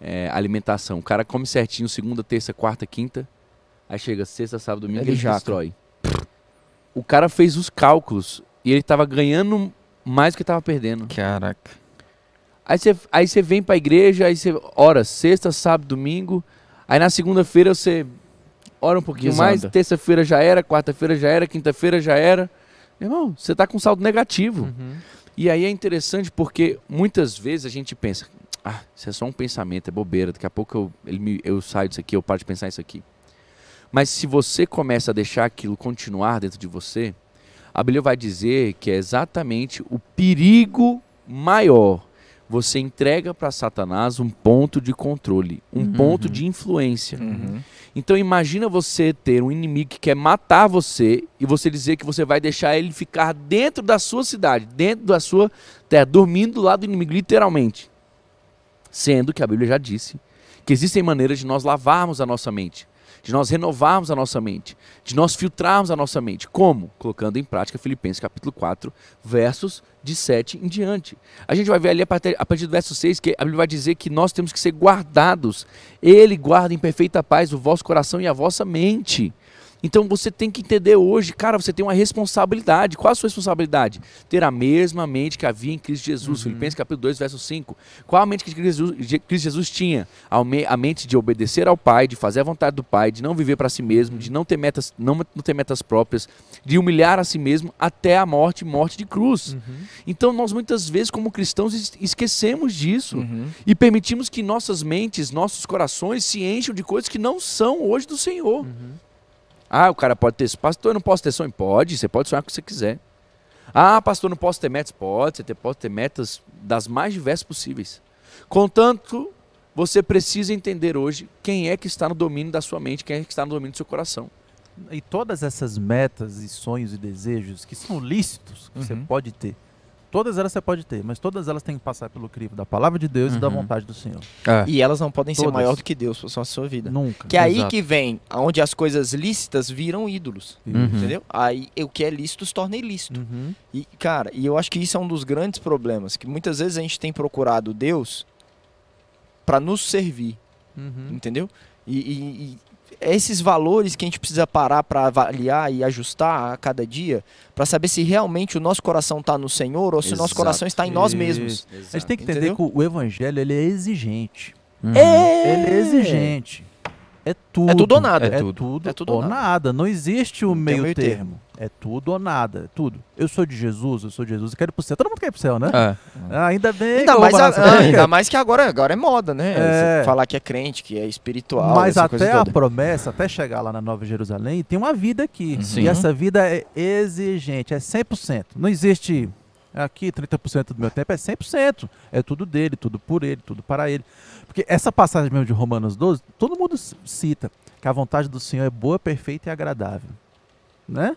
é, alimentação. O cara come certinho segunda, terça, quarta, quinta. Aí chega sexta, sábado, domingo Ele ele jaca. destrói. O cara fez os cálculos e ele tava ganhando mais do que tava perdendo. Caraca. Aí você aí você vem pra igreja, aí você ora sexta, sábado, domingo. Aí na segunda-feira você ora um pouquinho Desanda. mais, terça-feira já era, quarta-feira já era, quinta-feira já era. Irmão, você tá com saldo negativo. Uhum. E aí é interessante porque muitas vezes a gente pensa, ah, isso é só um pensamento, é bobeira, daqui a pouco eu, ele me- eu saio disso aqui, eu paro de pensar isso aqui. Mas se você começa a deixar aquilo continuar dentro de você, a Bíblia vai dizer que é exatamente o perigo maior. Você entrega para Satanás um ponto de controle, um Uhum. ponto de influência. Uhum. Então imagina você ter um inimigo que quer matar você e você dizer que você vai deixar ele ficar dentro da sua cidade, dentro da sua terra, dormindo do lado do inimigo, literalmente. Sendo que a Bíblia já disse que existem maneiras de nós lavarmos a nossa mente, de nós renovarmos a nossa mente, de nós filtrarmos a nossa mente. Como? Colocando em prática Filipenses capítulo 4, versos de 7 em diante. A gente vai ver ali a partir, a partir do verso 6 que a Bíblia vai dizer que nós temos que ser guardados. Ele guarda em perfeita paz o vosso coração e a vossa mente. Então você tem que entender hoje, cara, você tem uma responsabilidade. Qual a sua responsabilidade? Ter a mesma mente que havia em Cristo Jesus. Filipenses capítulo 2, verso 5. Qual a mente que Cristo Jesus, Je- Cristo Jesus tinha? A me- A mente de obedecer ao Pai, de fazer a vontade do Pai, de não viver para si mesmo, de não ter metas, não, não ter metas próprias, de humilhar a si mesmo até a morte, morte de cruz. Então nós muitas vezes como cristãos es- esquecemos disso Uhum. e permitimos que nossas mentes, nossos corações se encham de coisas que não são hoje do Senhor. Ah, o cara pode ter. Pastor, eu não posso ter sonho? Pode, você pode sonhar o que você quiser. Ah, pastor, eu não posso ter metas? Pode, você pode ter metas das mais diversas possíveis. Contanto, você precisa entender hoje quem é que está no domínio da sua mente, quem é que está no domínio do seu coração. E todas essas metas e sonhos e desejos que são lícitos, que você Uhum. pode ter, Todas elas você pode ter, mas todas elas têm que passar pelo crivo da palavra de Deus e da Uhum. vontade do Senhor. É. E elas não podem ser Todas. maior do que Deus na sua vida. Nunca. Que é aí que vem onde as coisas lícitas viram ídolos. Uhum. Entendeu? Aí o que é lícito se torna ilícito. Uhum. E, cara, e eu acho que isso é um dos grandes problemas. Que muitas vezes a gente tem procurado Deus para nos servir. Uhum. Entendeu? E, e- e esses valores que a gente precisa parar para avaliar e ajustar a cada dia para saber se realmente o nosso coração está no Senhor ou se o nosso Exato. coração está em nós mesmos. A gente tem que entender Entendeu? que o evangelho ele é exigente. Uhum. Ele é exigente. É tudo. É tudo ou nada. É, É tudo. tudo. É tudo ou ou nada. Não existe o meio, meio termo. termo. É tudo ou nada. É tudo. Eu sou de Jesus, eu sou de Jesus, eu quero ir pro céu. Todo mundo quer ir pro céu, né? É. Ah, ainda bem. Ainda mais, a- ah, ainda mais que agora, agora é moda, né? É. Falar que é crente, que é espiritual. Mas até a promessa, até chegar lá na Nova Jerusalém, tem uma vida aqui. Sim. E essa vida é exigente, é 100%. Não existe aqui 30% do meu tempo, é 100%. É tudo dele, tudo por ele, tudo para ele. Porque essa passagem mesmo de Romanos 12, todo mundo cita que a vontade do Senhor é boa, perfeita e agradável. Né?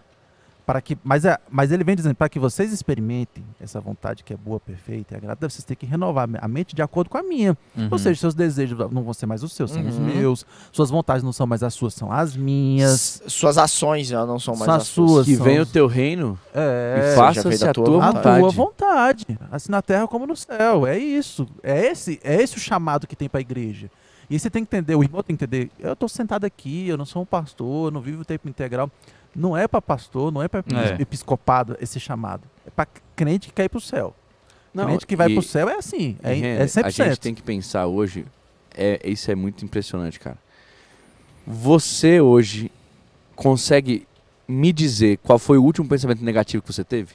Para que, mas, é, mas ele vem dizendo, para que vocês experimentem essa vontade que é boa, perfeita e agradável, vocês têm que renovar a mente de acordo com a minha. Uhum. Ou seja, seus desejos não vão ser mais os seus, são os Uhum. meus. Suas vontades não são mais as suas, são as minhas. S- Suas ações já não são mais São as as suas. Que são venha o os- teu reino É, e faça-se a tua tua a vontade. tua vontade, assim na terra como no céu. É isso. É esse, é esse o chamado que tem para a igreja. E você tem que entender, o irmão tem que entender. Eu estou sentado aqui, eu não sou um pastor, eu não vivo o tempo integral. Não é para pastor, não é para É. episcopado esse chamado. É para crente que quer ir para o céu. Não, crente que vai para o céu é assim. É, e, é Renner, 100%. A gente tem que pensar hoje, é, isso é muito impressionante, cara. Você hoje consegue me dizer qual foi o último pensamento negativo que você teve?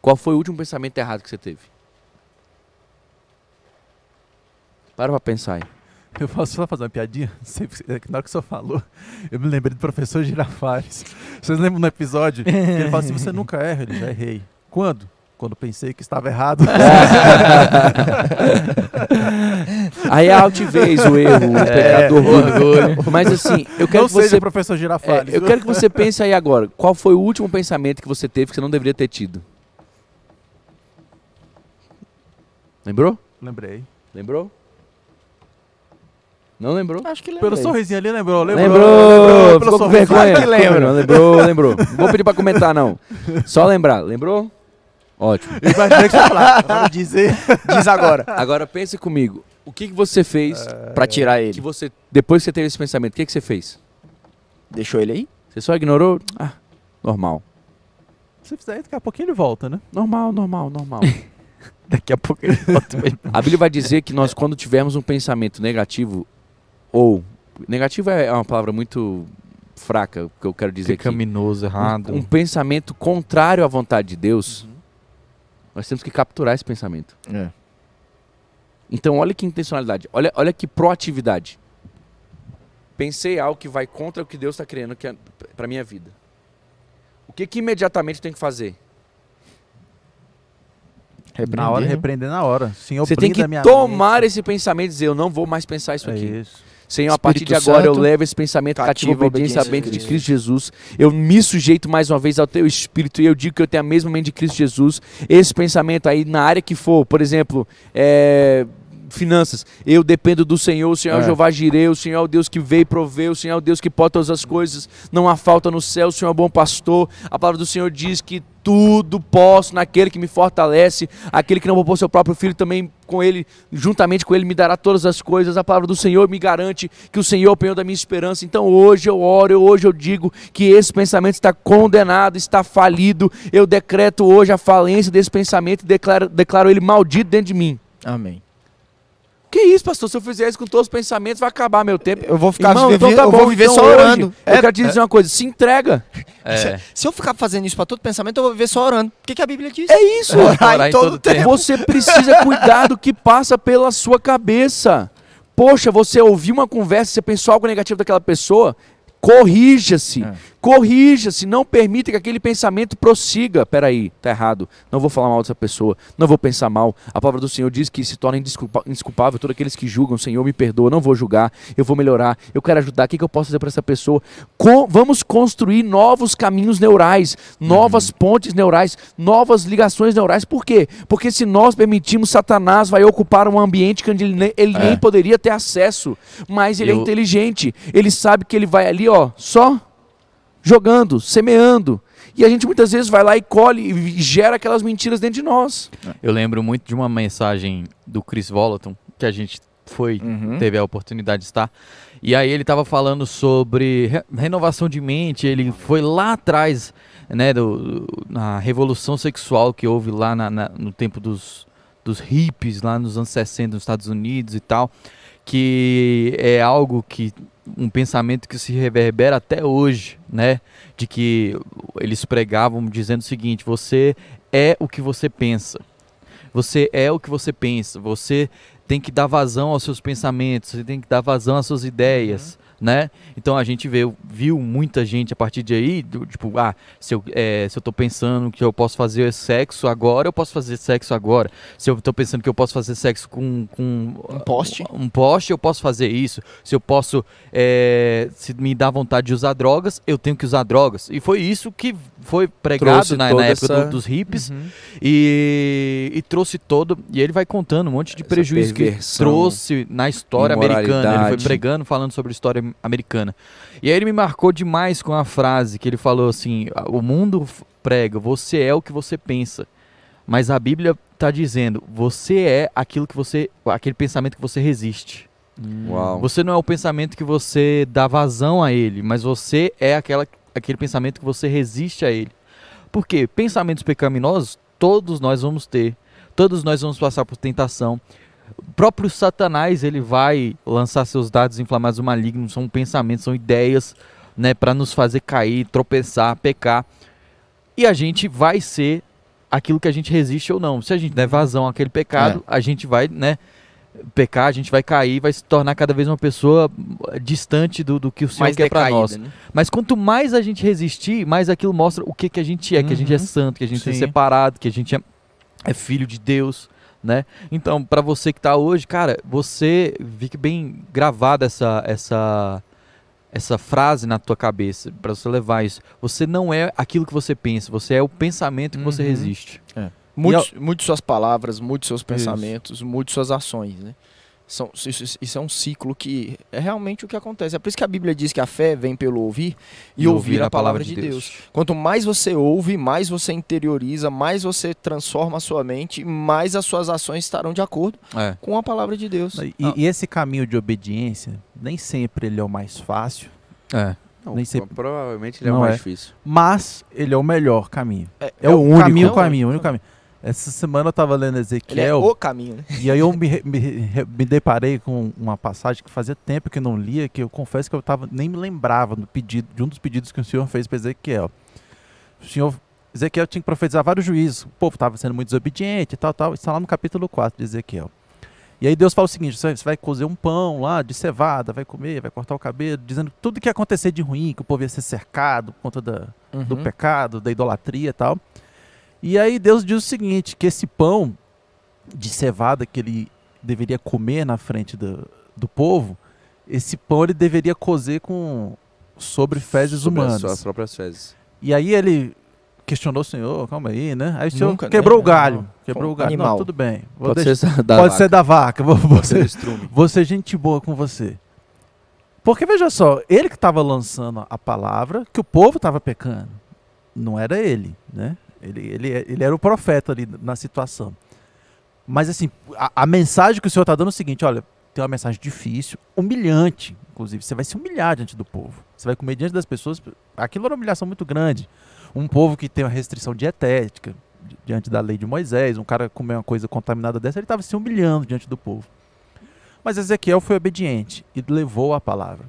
Qual foi o último pensamento errado que você teve? Para pra pensar aí. Eu posso só fazer uma piadinha? Sempre- é que Na hora que o senhor falou, eu me lembrei do professor Girafales. Vocês lembram no episódio? Que ele fala assim: você nunca erra, ele já errei. Quando? Quando pensei que estava errado. Aí é a altivez, o erro, o pecado, orgulho. Mas assim, eu quero não que você seja professor É, Girafales. eu quero que você pense aí agora. Qual foi o último pensamento que você teve que você não deveria ter tido? Lembrou? Lembrei. Lembrou? Não lembrou? Acho que Pelo lembrei. sorrisinho ali, lembrou? Lembrou. Lembrou! pelo Ficou com sorriso. vergonha? que lembra. Lembrou, lembrou. Não vou pedir pra comentar, não. Só lembrar. Lembrou? Ótimo. Eu imaginei que você ia falar. Me dizer. Diz agora. Agora pense comigo. O que, que você fez pra tirar que ele. você, depois que você teve esse pensamento, o que, que você fez? Deixou ele aí? Você só ignorou? Ah, normal. Se fizer, daqui a pouquinho ele volta, né? Normal, normal, normal. Daqui a pouco ele volta mesmo. A Bíblia vai dizer que nós, quando tivermos um pensamento negativo, ou. Negativo é uma palavra muito fraca, que eu quero dizer aqui. Pecaminoso, errado. Um, um pensamento contrário à vontade de Deus, nós temos que capturar esse pensamento. É. Então, olha que intencionalidade, olha, olha que proatividade. Pensei algo que vai contra o que Deus está querendo que é para minha vida. O que, que imediatamente eu tenho que fazer? Na hora, né? repreender na hora. Senhor, Você tem que minha tomar mente. esse pensamento e dizer: Eu não vou mais pensar isso É aqui. isso. Senhor, a partir de agora eu Santo, levo esse pensamento cativo cativo obediência à mente de. Cristo Jesus. Eu me sujeito mais uma vez ao teu espírito e eu digo que eu tenho a mesma mente de Cristo Jesus. Esse pensamento aí, na área que for, por exemplo, é, finanças, eu dependo do Senhor, o Senhor é o É. Jeová Jireh, o Senhor é o Deus que veio e proveu, o Senhor é o Deus que pode todas as coisas, não há falta no céu, o Senhor é o bom pastor. A palavra do Senhor diz que tudo posso naquele que me fortalece, aquele que não poupou seu próprio filho também com ele, juntamente com ele me dará todas as coisas. A palavra do Senhor me garante que o Senhor é o penhor da minha esperança. Então hoje eu oro, hoje eu digo que esse pensamento está condenado, está falido. Eu decreto hoje a falência desse pensamento e declaro, declaro ele maldito dentro de mim. Amém. Que isso, pastor? Se eu fizer isso com todos os pensamentos, vai acabar meu tempo. Eu vou ficar Irmão, viver, então tá eu bom, vou viver então só hoje, orando. Eu É, quero te dizer uma coisa, se entrega. É. Se eu ficar fazendo isso pra todo pensamento, eu vou viver só orando. O que, que a Bíblia diz? É isso. Orar em todo tempo. Você precisa cuidar do que passa pela sua cabeça. Poxa, você ouviu uma conversa, você pensou algo negativo daquela pessoa? Corrija-se. É. Corrija-se, não permita que aquele pensamento prossiga. Peraí, tá errado. Não vou falar mal dessa pessoa, não vou pensar mal. A palavra do Senhor diz que se torna indesculpa- indesculpável todos aqueles que julgam. Senhor, me perdoa, não vou julgar, eu vou melhorar, eu quero ajudar. O que, que eu posso fazer para essa pessoa? Com- vamos construir novos caminhos neurais, novas pontes neurais, novas ligações neurais. Por quê? Porque se nós permitirmos, Satanás vai ocupar um ambiente que ele, ne- ele É. nem poderia ter acesso. Mas ele é Eu- inteligente, ele sabe que ele vai ali, ó, só jogando, semeando. E a gente muitas vezes vai lá e colhe e gera aquelas mentiras dentro de nós. Eu lembro muito de uma mensagem do Chris Volaton, que a gente foi, Uhum. teve a oportunidade de estar. E aí ele estava falando sobre re- renovação de mente, ele foi lá atrás, né, do, do- na revolução sexual que houve lá na- na- no tempo dos, dos hippies, lá nos anos 60 nos Estados Unidos e tal, que é algo que um pensamento que se reverbera até hoje, né? De que eles pregavam dizendo o seguinte: você é o que você pensa. Você é o que você pensa. Você tem que dar vazão aos seus pensamentos. Você tem que dar vazão às suas ideias, né? Então a gente viu muita gente a partir de aí, do, tipo, ah, se eu, é, se eu tô pensando que eu posso fazer sexo agora, eu posso fazer sexo agora. Se eu tô pensando que eu posso fazer sexo com, com Um poste. um poste, eu posso fazer isso. Se eu posso, é, se me dá vontade de usar drogas, eu tenho que usar drogas. E foi isso que foi pregado na, na época essa- do- dos hippies Uhum. e, e trouxe todo. E ele vai contando um monte de Essa prejuízo que trouxe na história americana. Ele foi pregando, falando sobre a história americana. E aí ele me marcou demais com a frase que ele falou assim: o mundo prega, você é o que você pensa. Mas a Bíblia está dizendo, você é aquilo que você. aquele pensamento que você resiste. Uau. Você não é o pensamento que você dá vazão a ele, mas você é aquela, aquele pensamento que você resiste a ele. Por quê? Pensamentos pecaminosos, todos nós vamos ter. Todos nós vamos passar por tentação. O próprio Satanás, ele vai lançar seus dados inflamados malignos, são pensamentos, são ideias, né, para nos fazer cair, tropeçar, pecar. E a gente vai ser aquilo que a gente resiste ou não. Se a gente der vazão àquele pecado, a gente vai, né, pecar, a gente vai cair, vai se tornar cada vez uma pessoa distante do, do que o Senhor Mais quer para nós. né? Mas quanto mais a gente resistir, mais aquilo mostra o que, que a gente é, que a gente é Uhum. santo, que a gente é Sim. separado, que a gente é, é filho de Deus, né? Então, para você que tá hoje, cara, você fique bem gravada essa essa essa frase na tua cabeça, para você levar isso. Você não é aquilo que você pensa, você é o pensamento que você Uhum. resiste. Mude, mude suas palavras, mude seus pensamentos, mude suas ações, né? São, isso, isso é um ciclo que é realmente o que acontece. É por isso que a Bíblia diz que a fé vem pelo ouvir e, ouvir a palavra de Deus. Quanto mais você ouve, mais você interioriza, mais você transforma a sua mente, mais as suas ações estarão de acordo É. com a palavra de Deus. E, e esse caminho de obediência, nem sempre ele é o mais fácil, É. Não, Nem sei- Provavelmente ele é o mais é. difícil. mas ele é o melhor caminho. É, É, o único caminho, é o caminho, o único caminho. Essa semana eu tava lendo Ele é Ezequiel o caminho, né? e aí eu me, me, me deparei com uma passagem que fazia tempo que eu não lia, que eu confesso que eu tava, nem me lembrava do pedido, de um dos pedidos que o Senhor fez para Ezequiel. O Senhor, Ezequiel tinha que profetizar vários juízos. O povo estava sendo muito desobediente e tal, tal. Está lá no capítulo 4 de Ezequiel. E aí Deus fala o seguinte: você vai cozer um pão lá de cevada, vai comer, vai cortar o cabelo, dizendo tudo que ia acontecer de ruim, que o povo ia ser cercado por conta da, do Uhum. pecado, da idolatria e tal. E aí Deus diz o seguinte, que esse pão de cevada que ele deveria comer na frente do, do povo, esse pão ele deveria cozer com sobre fezes Sobre as humanas. suas próprias fezes. E aí ele questionou o Senhor, calma aí, né? Aí o Senhor Nunca, né? quebrou o galho, Não, quebrou foi o galho. animal. Não, tudo bem. Vou Pode deixar- ser da pode vaca, ser da vaca, vou, vou pode ser vou ser gente boa com você. Porque veja só, ele que estava lançando a palavra, que o povo estava pecando. Não era ele, né? Ele, ele, ele era o profeta ali na situação. Mas assim, a, a mensagem que o Senhor está dando é o seguinte: olha, tem uma mensagem difícil, humilhante, inclusive. Você vai se humilhar diante do povo. Você vai comer diante das pessoas. Aquilo era uma humilhação muito grande. Um povo que tem uma restrição dietética di- diante da lei de Moisés, um cara comer uma coisa contaminada dessa, ele estava se humilhando diante do povo. Mas Ezequiel foi obediente e levou a palavra.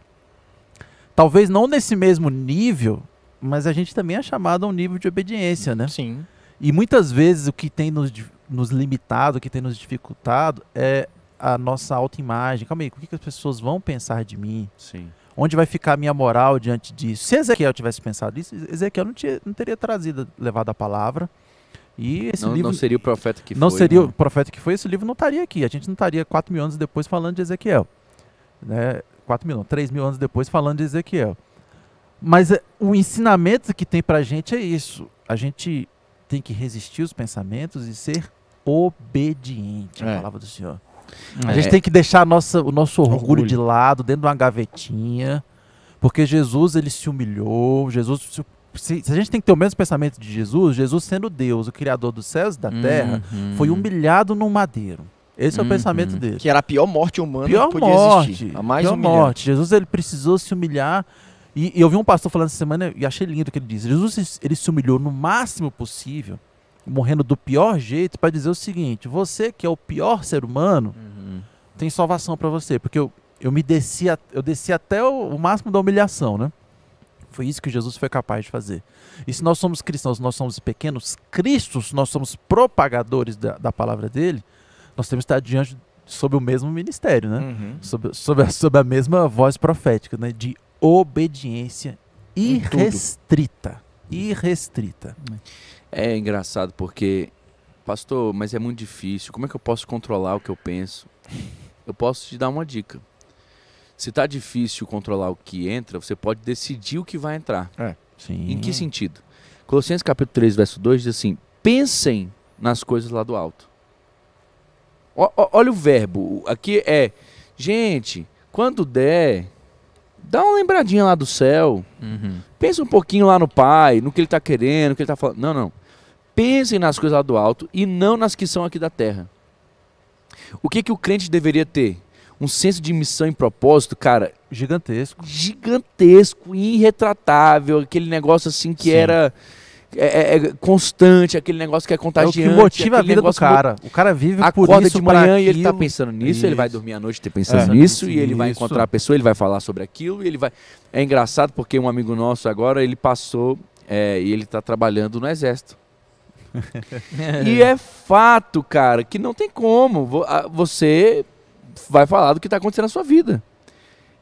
Talvez não nesse mesmo nível, mas a gente também é chamado a um nível de obediência, né? Sim. E muitas vezes o que tem nos, nos limitado, o que tem nos dificultado é a nossa autoimagem. Calma aí, o que, que as pessoas vão pensar de mim? Sim. Onde vai ficar a minha moral diante disso? Se Ezequiel tivesse pensado isso, Ezequiel não, tinha- não teria trazido, levado a palavra. E esse Não, livro não seria o profeta que não foi. seria né? o profeta que foi, esse livro não estaria aqui. A gente não estaria 4 mil anos depois falando de Ezequiel. Né? 4 mil, não, 3 mil anos depois falando de Ezequiel. Mas é, o ensinamento que tem pra gente é isso. A gente tem que resistir os pensamentos e ser obediente à É. palavra do Senhor. É. A gente tem que deixar a nossa, o nosso orgulho, Orgulho. de lado, dentro de uma gavetinha. Porque Jesus, ele se humilhou. Jesus, se, se- a gente tem que ter o mesmo pensamento de Jesus, Jesus sendo Deus, o Criador dos céus e da terra, Uhum. foi humilhado num madeiro. Esse é o Uhum. pensamento dele. Que era a pior morte humana Pior que podia morte. existir. A mais pior humilhante. morte. Jesus ele precisou se humilhar. E, e eu vi um pastor falando essa semana e achei lindo o que ele disse. Jesus ele se humilhou no máximo possível, morrendo do pior jeito, para dizer o seguinte: você que é o pior ser humano, Uhum. tem salvação para você, porque eu, eu me desci, a- eu desci até o, o máximo da humilhação, né? Foi isso que Jesus foi capaz de fazer. E se nós somos cristãos, nós somos pequenos cristos, nós somos propagadores da, da palavra dele, nós temos que estar diante sob o mesmo ministério, né? Uhum. Sob, sob, a, sob a mesma voz profética, né? De obediência irrestrita. Irrestrita. É engraçado porque, pastor, mas é muito difícil. Como é que eu posso controlar o que eu penso? Eu posso te dar uma dica. Se tá difícil controlar o que entra, você pode decidir o que vai entrar. Sim. Em que sentido? Colossenses capítulo 3, verso 2 diz assim: pensem nas coisas lá do alto. Ó- ó- olha o verbo. Aqui é, gente, quando der, dá uma lembradinha lá do céu. Uhum. Pensa um pouquinho lá no pai, no que ele está querendo, no que ele está falando. Não, não. Pensem nas coisas lá do alto e não nas que são aqui da terra. O que, que o crente deveria ter? Um senso de missão e propósito, cara, Gigantesco. gigantesco, irretratável, aquele negócio assim que Sim. era é, é, é constante, aquele negócio que é É o contagiante. que motiva a vida do cara. O cara vive por Acorda isso, de manhã e ele tá pensando nisso, ele vai Isso. dormir à noite pensando É. nisso, e ele vai Isso. encontrar a pessoa, ele vai falar sobre aquilo, e ele vai. É engraçado porque um amigo nosso agora, ele passou é, e ele tá trabalhando no exército. E é fato, cara, que não tem como. Você vai falar do que tá acontecendo na sua vida.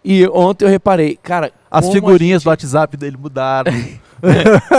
E ontem eu reparei, cara. As figurinhas gente- do WhatsApp dele mudaram.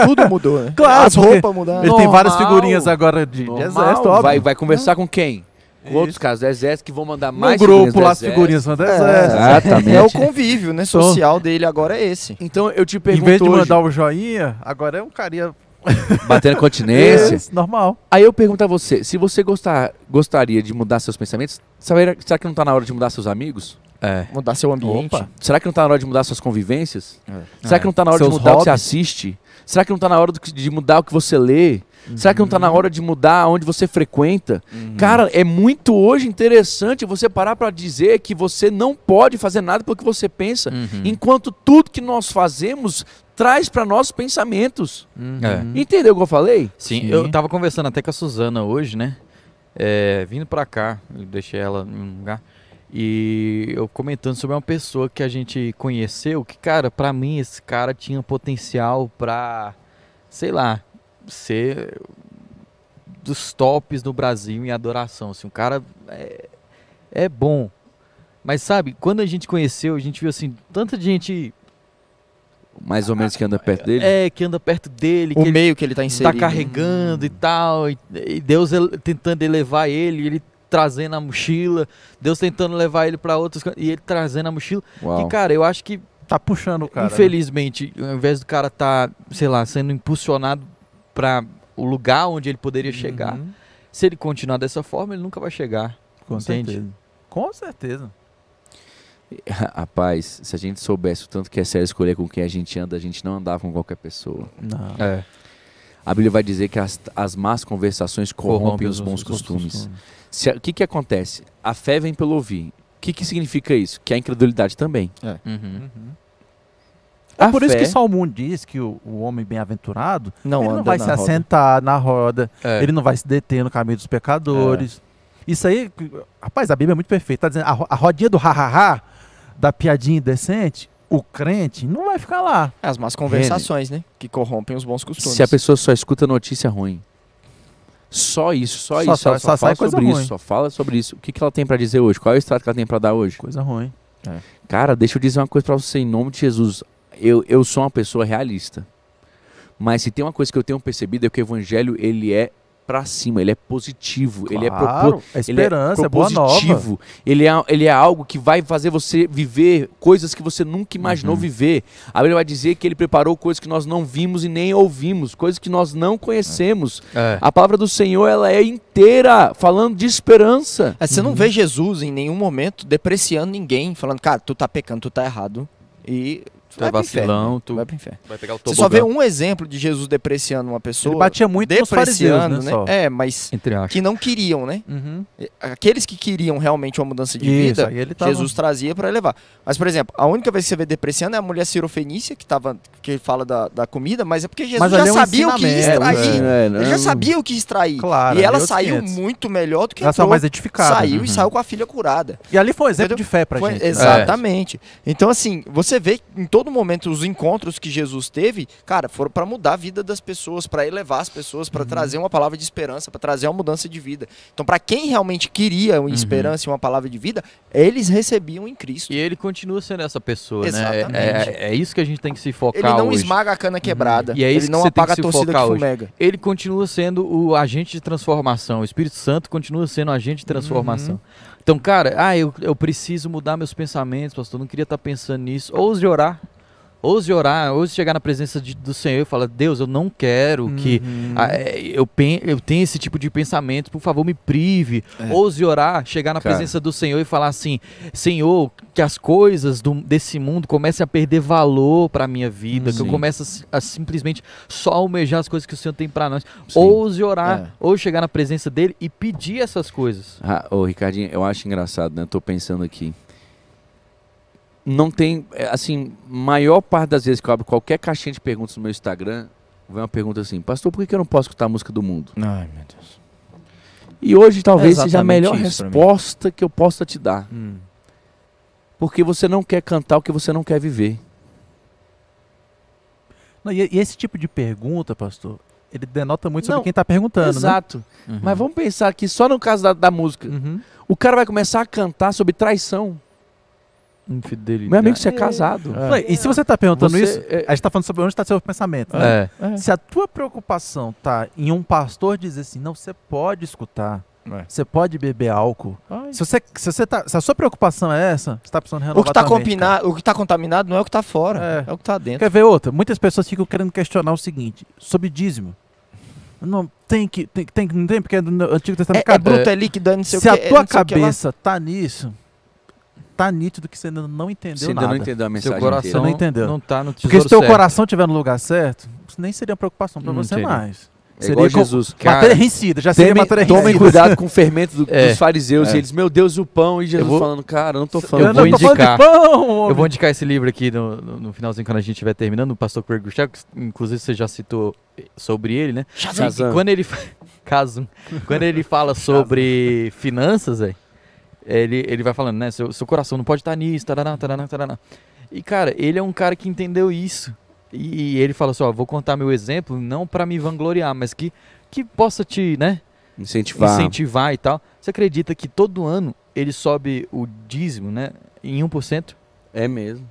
Tudo mudou, né? Claro, As roupas mudaram. Ele tem várias figurinhas agora de, de exército, óbvio. vai, vai conversar com quem? Com Isso. outros caras do exército que vão mandar no mais grupo figurinhas do lá as figurinhas do É, exército. Exatamente. É o convívio, né? Social dele agora é esse. Então eu te Em pergunto vez de hoje, mandar o joinha, agora é um carinha batendo continência. Esse, normal. Aí eu pergunto a você, se você gostar, gostaria de mudar seus pensamentos, será, será que não está na hora de mudar seus amigos? É. Mudar seu ambiente. Opa. Será que não está na hora de mudar suas convivências? É. Será que não está na hora de Seus mudar o que você hobbies. assiste? Será que não está na hora de mudar o que você lê? Será que não está na hora de mudar onde você frequenta? Uhum. Cara, é muito hoje interessante você parar para dizer que você não pode fazer nada pelo que você pensa, Uhum. enquanto tudo que nós fazemos traz para nós pensamentos. É. Entendeu o que eu falei? Sim, Sim. eu tava conversando até com a Suzana hoje, né? É, vindo pra cá, eu deixei ela em um lugar. E eu comentando sobre uma pessoa que a gente conheceu, que, cara, pra mim esse cara tinha potencial pra, sei lá, ser dos tops no Brasil em adoração. Assim, um cara é, é bom. Mas sabe, quando a gente conheceu, a gente viu assim, tanta gente Mais ou menos que anda perto dele. é, que anda perto dele, que O ele meio que ele tá tá inserido. carregando e tal, e, Deus ele- tentando elevar ele, ele trazendo a mochila, Deus tentando levar ele pra outras coisas, e ele trazendo a mochila. Uau. E cara, eu acho que Tá puxando o cara. né? infelizmente, ao invés do cara tá, sei lá, sendo impulsionado pra o lugar onde ele poderia chegar, Uhum. se ele continuar dessa forma, ele nunca vai chegar. Com Entende? certeza. Com certeza. Rapaz, se a gente soubesse o tanto que é sério escolher com quem a gente anda, a gente não andava com qualquer pessoa. Não. É. A Bíblia vai dizer que as, as más conversações corrompem os bons costumes. Se O que, que acontece? A fé vem pelo ouvir. O que, que significa isso? Que a incredulidade também. Uhum. Uhum. A É por isso fé- que Salmo 1 diz que o, o homem bem-aventurado Não ele não vai se roda. assentar na roda, É. ele não vai se deter no caminho dos pecadores. Isso aí, rapaz, a Bíblia é muito perfeita. Tá dizendo, a, a rodinha do ha-ha-ha, da piadinha indecente, o crente não vai ficar lá. É, As más conversações, né? Que corrompem os bons costumes. Se a pessoa só escuta notícia ruim. Só isso, só, Só isso. sai- ela só só, sai fala coisa sobre ruim. isso, só fala sobre isso. O que, que ela tem pra dizer hoje? Qual é o estado que ela tem pra dar hoje? Coisa ruim. É. Cara, deixa eu dizer uma coisa pra você, em nome de Jesus. Eu, eu sou uma pessoa realista. Mas se tem uma coisa que eu tenho percebido é que o evangelho, ele é pra cima, ele é positivo, ele é propo- Claro, é ele é esperança, é. Ele é, ele é algo que vai fazer você viver coisas que você nunca imaginou Uhum. viver. A Bíblia vai dizer que ele preparou coisas que nós não vimos e nem ouvimos, coisas que nós não conhecemos. É. A palavra do Senhor, ela é inteira, falando de esperança. É, você Uhum. não vê Jesus em nenhum momento depreciando ninguém, falando, cara, tu tá pecando, tu tá errado. E tu é vai inferno, vacilão, né? tu- vai pro inferno. Vai pegar o Você só vê um exemplo de Jesus depreciando uma pessoa. Ele batia muito nos fariseus, depreciando, né? só. É, mas que não queriam, né? Uhum. Aqueles que queriam realmente uma mudança de Isso, vida, tava- Jesus trazia para elevar. Mas, por exemplo, a única vez que você vê depreciando é a mulher cirofenícia, que, tava, que fala da, da comida, mas é porque Jesus já é um sabia o que extrair. É, Ele já sabia o que extrair. Claro, e ela é saiu 500. muito melhor do que Ela entrou. mais edificada. Saiu Uhum. e saiu com a filha curada. E ali foi um exemplo Entendeu? de fé pra Foi- gente. né? Exatamente. Então, assim, você vê em todo momento os encontros que Jesus teve, cara, foram para mudar a vida das pessoas, para elevar as pessoas, Uhum. para trazer uma palavra de esperança, para trazer uma mudança de vida. Então, para quem realmente queria Uhum. uma esperança e uma palavra de vida, eles recebiam em Cristo. E ele continua sendo essa pessoa, né? Exatamente. É, é- é isso que a gente tem que se focar Ele não hoje. esmaga a cana quebrada. E é isso ele não apaga a torcida que focar hoje. fumega. Ele continua sendo o agente de transformação. O Espírito Santo continua sendo o agente de transformação. Então, cara, ah, eu, eu preciso mudar meus pensamentos, pastor. Não queria estar pensando nisso. Ouse orar. Ouse orar, ouse chegar na presença de- do Senhor e falar, Deus, eu não quero que Uhum. ah, é, eu, pen- eu tenha esse tipo de pensamento, por favor, me prive. É. Ouse orar, chegar na Cara. presença do Senhor e falar assim: Senhor, que as coisas do- desse mundo comecem a perder valor para minha vida, que eu Sim. comece a, a simplesmente só almejar as coisas que o Senhor tem para nós. Sim. Ouse orar, É. ou chegar na presença dele e pedir essas coisas. Ah, ô, Ricardinho, eu acho engraçado, né? Tô pensando aqui. Não tem, é, assim, maior parte das vezes que eu abro qualquer caixinha de perguntas no meu Instagram, vem uma pergunta assim, pastor, por que eu não posso escutar a música do mundo? Ai, meu Deus. E hoje talvez É seja a melhor resposta que eu possa te dar. Hum. Porque você não quer cantar o que você não quer viver. Não, e, e esse tipo de pergunta, pastor, ele denota muito sobre Não, quem tá perguntando, Exato. Mas vamos pensar que só no caso da, da música, né? Uhum. o cara vai começar a cantar sobre traição. Infidelidade. Meu amigo, você é casado. Não, E se você tá perguntando Você- isso, é- a gente tá falando sobre onde está seu pensamento. né? É. Se a tua preocupação tá em um pastor dizer assim, não, você pode escutar, É. você pode beber álcool. Se, você, se, você tá, se a sua preocupação é essa, você tá precisando renovar O que, tá tua combinado, o que tá contaminado não é o que tá fora, É. é, o que tá cara. dentro. Quer ver outra? Muitas pessoas ficam querendo questionar o seguinte, sobre dízimo. Não, tem que, tem, tem, não tem, porque é do Antigo É, Testamento. é Cara, bruto, é líquido, é não sei se o a que. é tua sei o que lá. cabeça tá nisso, tá nítido que você ainda não entendeu Você ainda nada. não entendeu a mensagem Seu coração não entendeu. não tá no Porque se teu certo. coração estiver no lugar certo, isso nem seria uma preocupação pra Não você mais. É igual com- Jesus. Cara, matéria vencida, já seria Tomem, matéria tomem cuidado com o fermento do- É. dos fariseus. É. E eles, meu Deus, o pão. E Jesus vou- falando, cara, eu não tô falando. Eu vou não tô falando de indicar. pão, homem. Eu vou indicar esse livro aqui no, no, no finalzinho, quando a gente estiver terminando, o pastor Craig que inclusive você já citou sobre ele, né? Shazam. E quando ele, Casum. quando ele fala sobre finanças, véi, ele, ele vai falando, né? Seu, seu coração não pode estar nisso, tarará, tarará, tarará. E, cara, ele é um cara que entendeu isso. E, ele fala assim, ó, vou contar meu exemplo, não pra me vangloriar, mas que, que possa te, né? Incentivar. incentivar e tal. Você acredita que todo ano ele sobe o dízimo, né? Em 1%? É mesmo.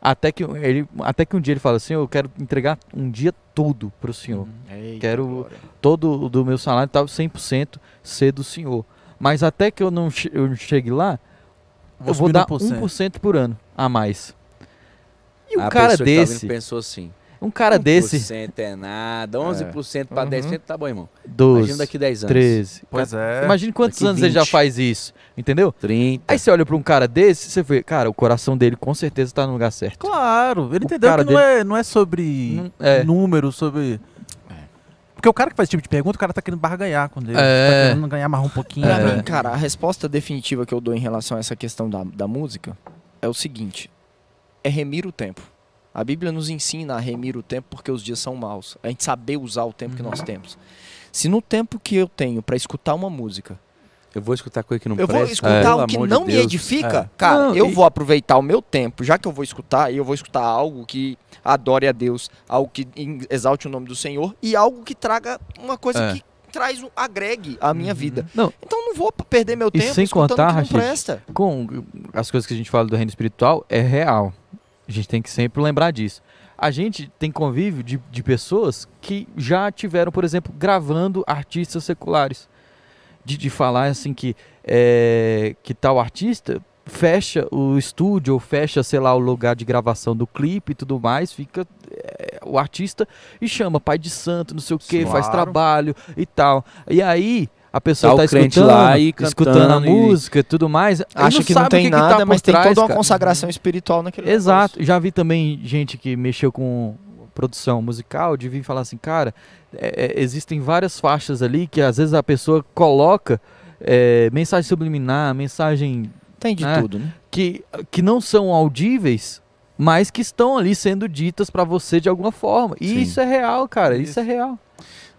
Até que, ele, até que um dia ele fala assim, eu quero entregar um dia tudo pro senhor. Eita, Quero glória. Todo o do meu salário tal 100% ser do senhor. Mas até que eu não che- eu chegue lá, Vou eu vou dar 1%. 1% por ano a mais. E um a cara tá desse, ouvindo pensou assim. um cara desse, 1% é nada. 11% pra Uhum. 10% tá bom, irmão. 12, Imagina daqui 10 anos. 13. Pois é. Imagine quantos Daqui anos ele já 20. faz isso, entendeu? 30. Aí você olha pra um cara desse, você vê, cara, o coração dele com certeza tá no lugar certo. Claro, ele O entendeu que não é, não é sobre é. números, sobre... Porque o cara que faz esse tipo de pergunta, o cara tá querendo barganhar com Deus. É. Tá querendo ganhar mais um pouquinho. Pra É. mim, cara, a resposta definitiva que eu dou em relação a essa questão da, da música é o seguinte: é remir o tempo. A Bíblia nos ensina a remir o tempo porque os dias são maus. A gente saber usar o tempo que nós temos. Se no tempo que eu tenho pra escutar uma música, Eu vou escutar coisa que não eu vou escutar o que amor de não me Deus. edifica, cara, Não, eu e- vou aproveitar o meu tempo, já que eu vou escutar, e eu vou escutar algo que adore a Deus, algo que exalte o nome do Senhor e algo que traga uma coisa É. que traz um agregue à minha vida. Não. Então eu não vou perder meu E tempo sem escutando contar, que Rachid, não presta. Com, as coisas que a gente fala do reino espiritual é real. A gente tem que sempre lembrar disso. A gente tem convívio de, de pessoas que já tiveram, por exemplo, gravando artistas seculares. De, de falar assim que, é, que tal artista fecha o estúdio ou fecha, sei lá, o lugar de gravação do clipe e tudo mais, fica é, o artista e chama pai de santo, não sei o que, faz Claro. trabalho e tal. E aí a pessoa Tá tá, escutando, lá e escutando a e- música e tudo mais, Acha que não sabe o tem que que nada, tá por mas tem trás, toda uma cara. consagração espiritual naquele Exato. negócio. Já vi também gente que mexeu com produção musical de vir falar assim, cara, é, é, existem várias faixas ali que às vezes a pessoa coloca é, mensagem subliminar, mensagem Tem de É. tudo, né? que, que não são audíveis, mas que estão ali sendo ditas pra você de alguma forma. E Sim. isso é real, cara. Isso, Isso. é real.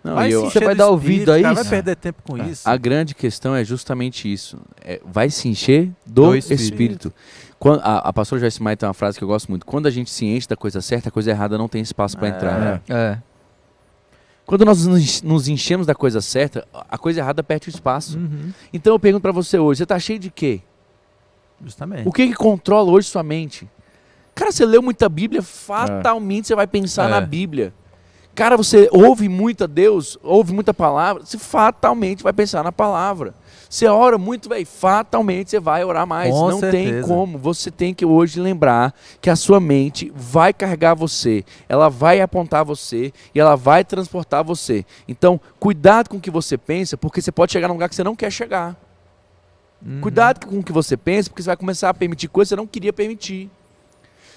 Não, Vai e eu- se Você encher vai do dar ouvido espírito, a cara, isso? Vai perder tempo com É. isso. A grande questão é justamente isso. É, vai se encher do, Do espírito. Espírito. Quando, a, a pastora Joyce Meyer tem uma frase que eu gosto muito. Quando a gente se enche da coisa certa, a coisa errada não tem espaço para É. entrar. É. Quando nós nos enchemos da coisa certa, a coisa errada perde o espaço. Uhum, Então eu pergunto para você hoje, você tá cheio de quê? Justamente. O que que controla hoje sua mente? Cara, você leu muita Bíblia, fatalmente você vai pensar É. na Bíblia. Cara, você ouve muito a Deus, ouve muita palavra, você fatalmente vai pensar na palavra. Você ora muito, velho, fatalmente você vai orar mais. Com Não tem certeza. como. Você tem que hoje lembrar que a sua mente vai carregar você, ela vai apontar você e ela vai transportar você. Então, cuidado com o que você pensa, porque você pode chegar num lugar que você não quer chegar. Uhum. Cuidado com o que você pensa, porque você vai começar a permitir coisas que você não queria permitir.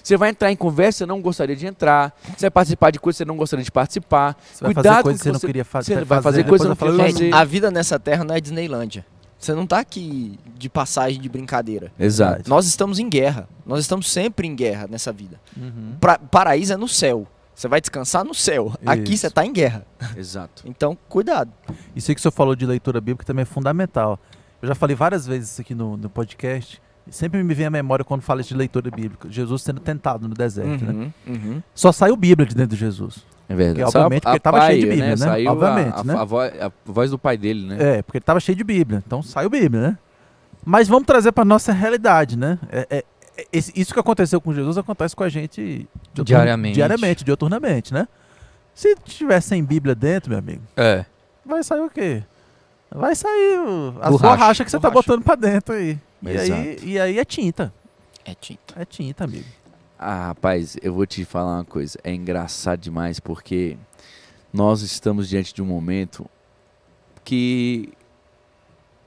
Você vai entrar em conversa que você não gostaria de entrar. Você vai participar de coisas que você não gostaria de participar. Você vai Cuidado fazer com coisas o que você não queria fa você fazer. vai fazer coisas que eu você não queria "Ih, fazer. A vida nessa terra não é Disneylândia. Você não tá aqui de passagem de brincadeira. Exato. Nós estamos em guerra. Nós estamos sempre em guerra nessa vida. Uhum. Pra- paraíso é no céu. Você vai descansar no céu. Aqui Isso. você tá em guerra. Exato. Então, cuidado. Isso aí que o senhor falou de leitura bíblica também é fundamental. Eu já falei várias vezes isso aqui no, no podcast. Sempre me vem à memória quando fala de leitura bíblica. Jesus sendo tentado no deserto, né? Uhum, uhum. Só saiu Bíblia de dentro de Jesus. É verdade. Porque, obviamente, porque tava cheio de Bíblia, né? Saiu a- Obviamente, a, né? a voz, a voz do pai dele, né? É, porque ele estava cheio de Bíblia. Então saiu Bíblia, né? Mas vamos trazer para nossa realidade, né? É- é- é- isso que aconteceu com Jesus acontece com a gente Diariamente. diariamente, dioturnamente, né? Se tiver sem Bíblia dentro, meu amigo, É. vai sair o quê? Vai sair a Borracha. borracha que você tá Borracha. botando para dentro aí. E aí, e aí é tinta. É tinta. É tinta, amigo. Ah, rapaz, eu vou te falar uma coisa. É engraçado demais porque nós estamos diante de um momento que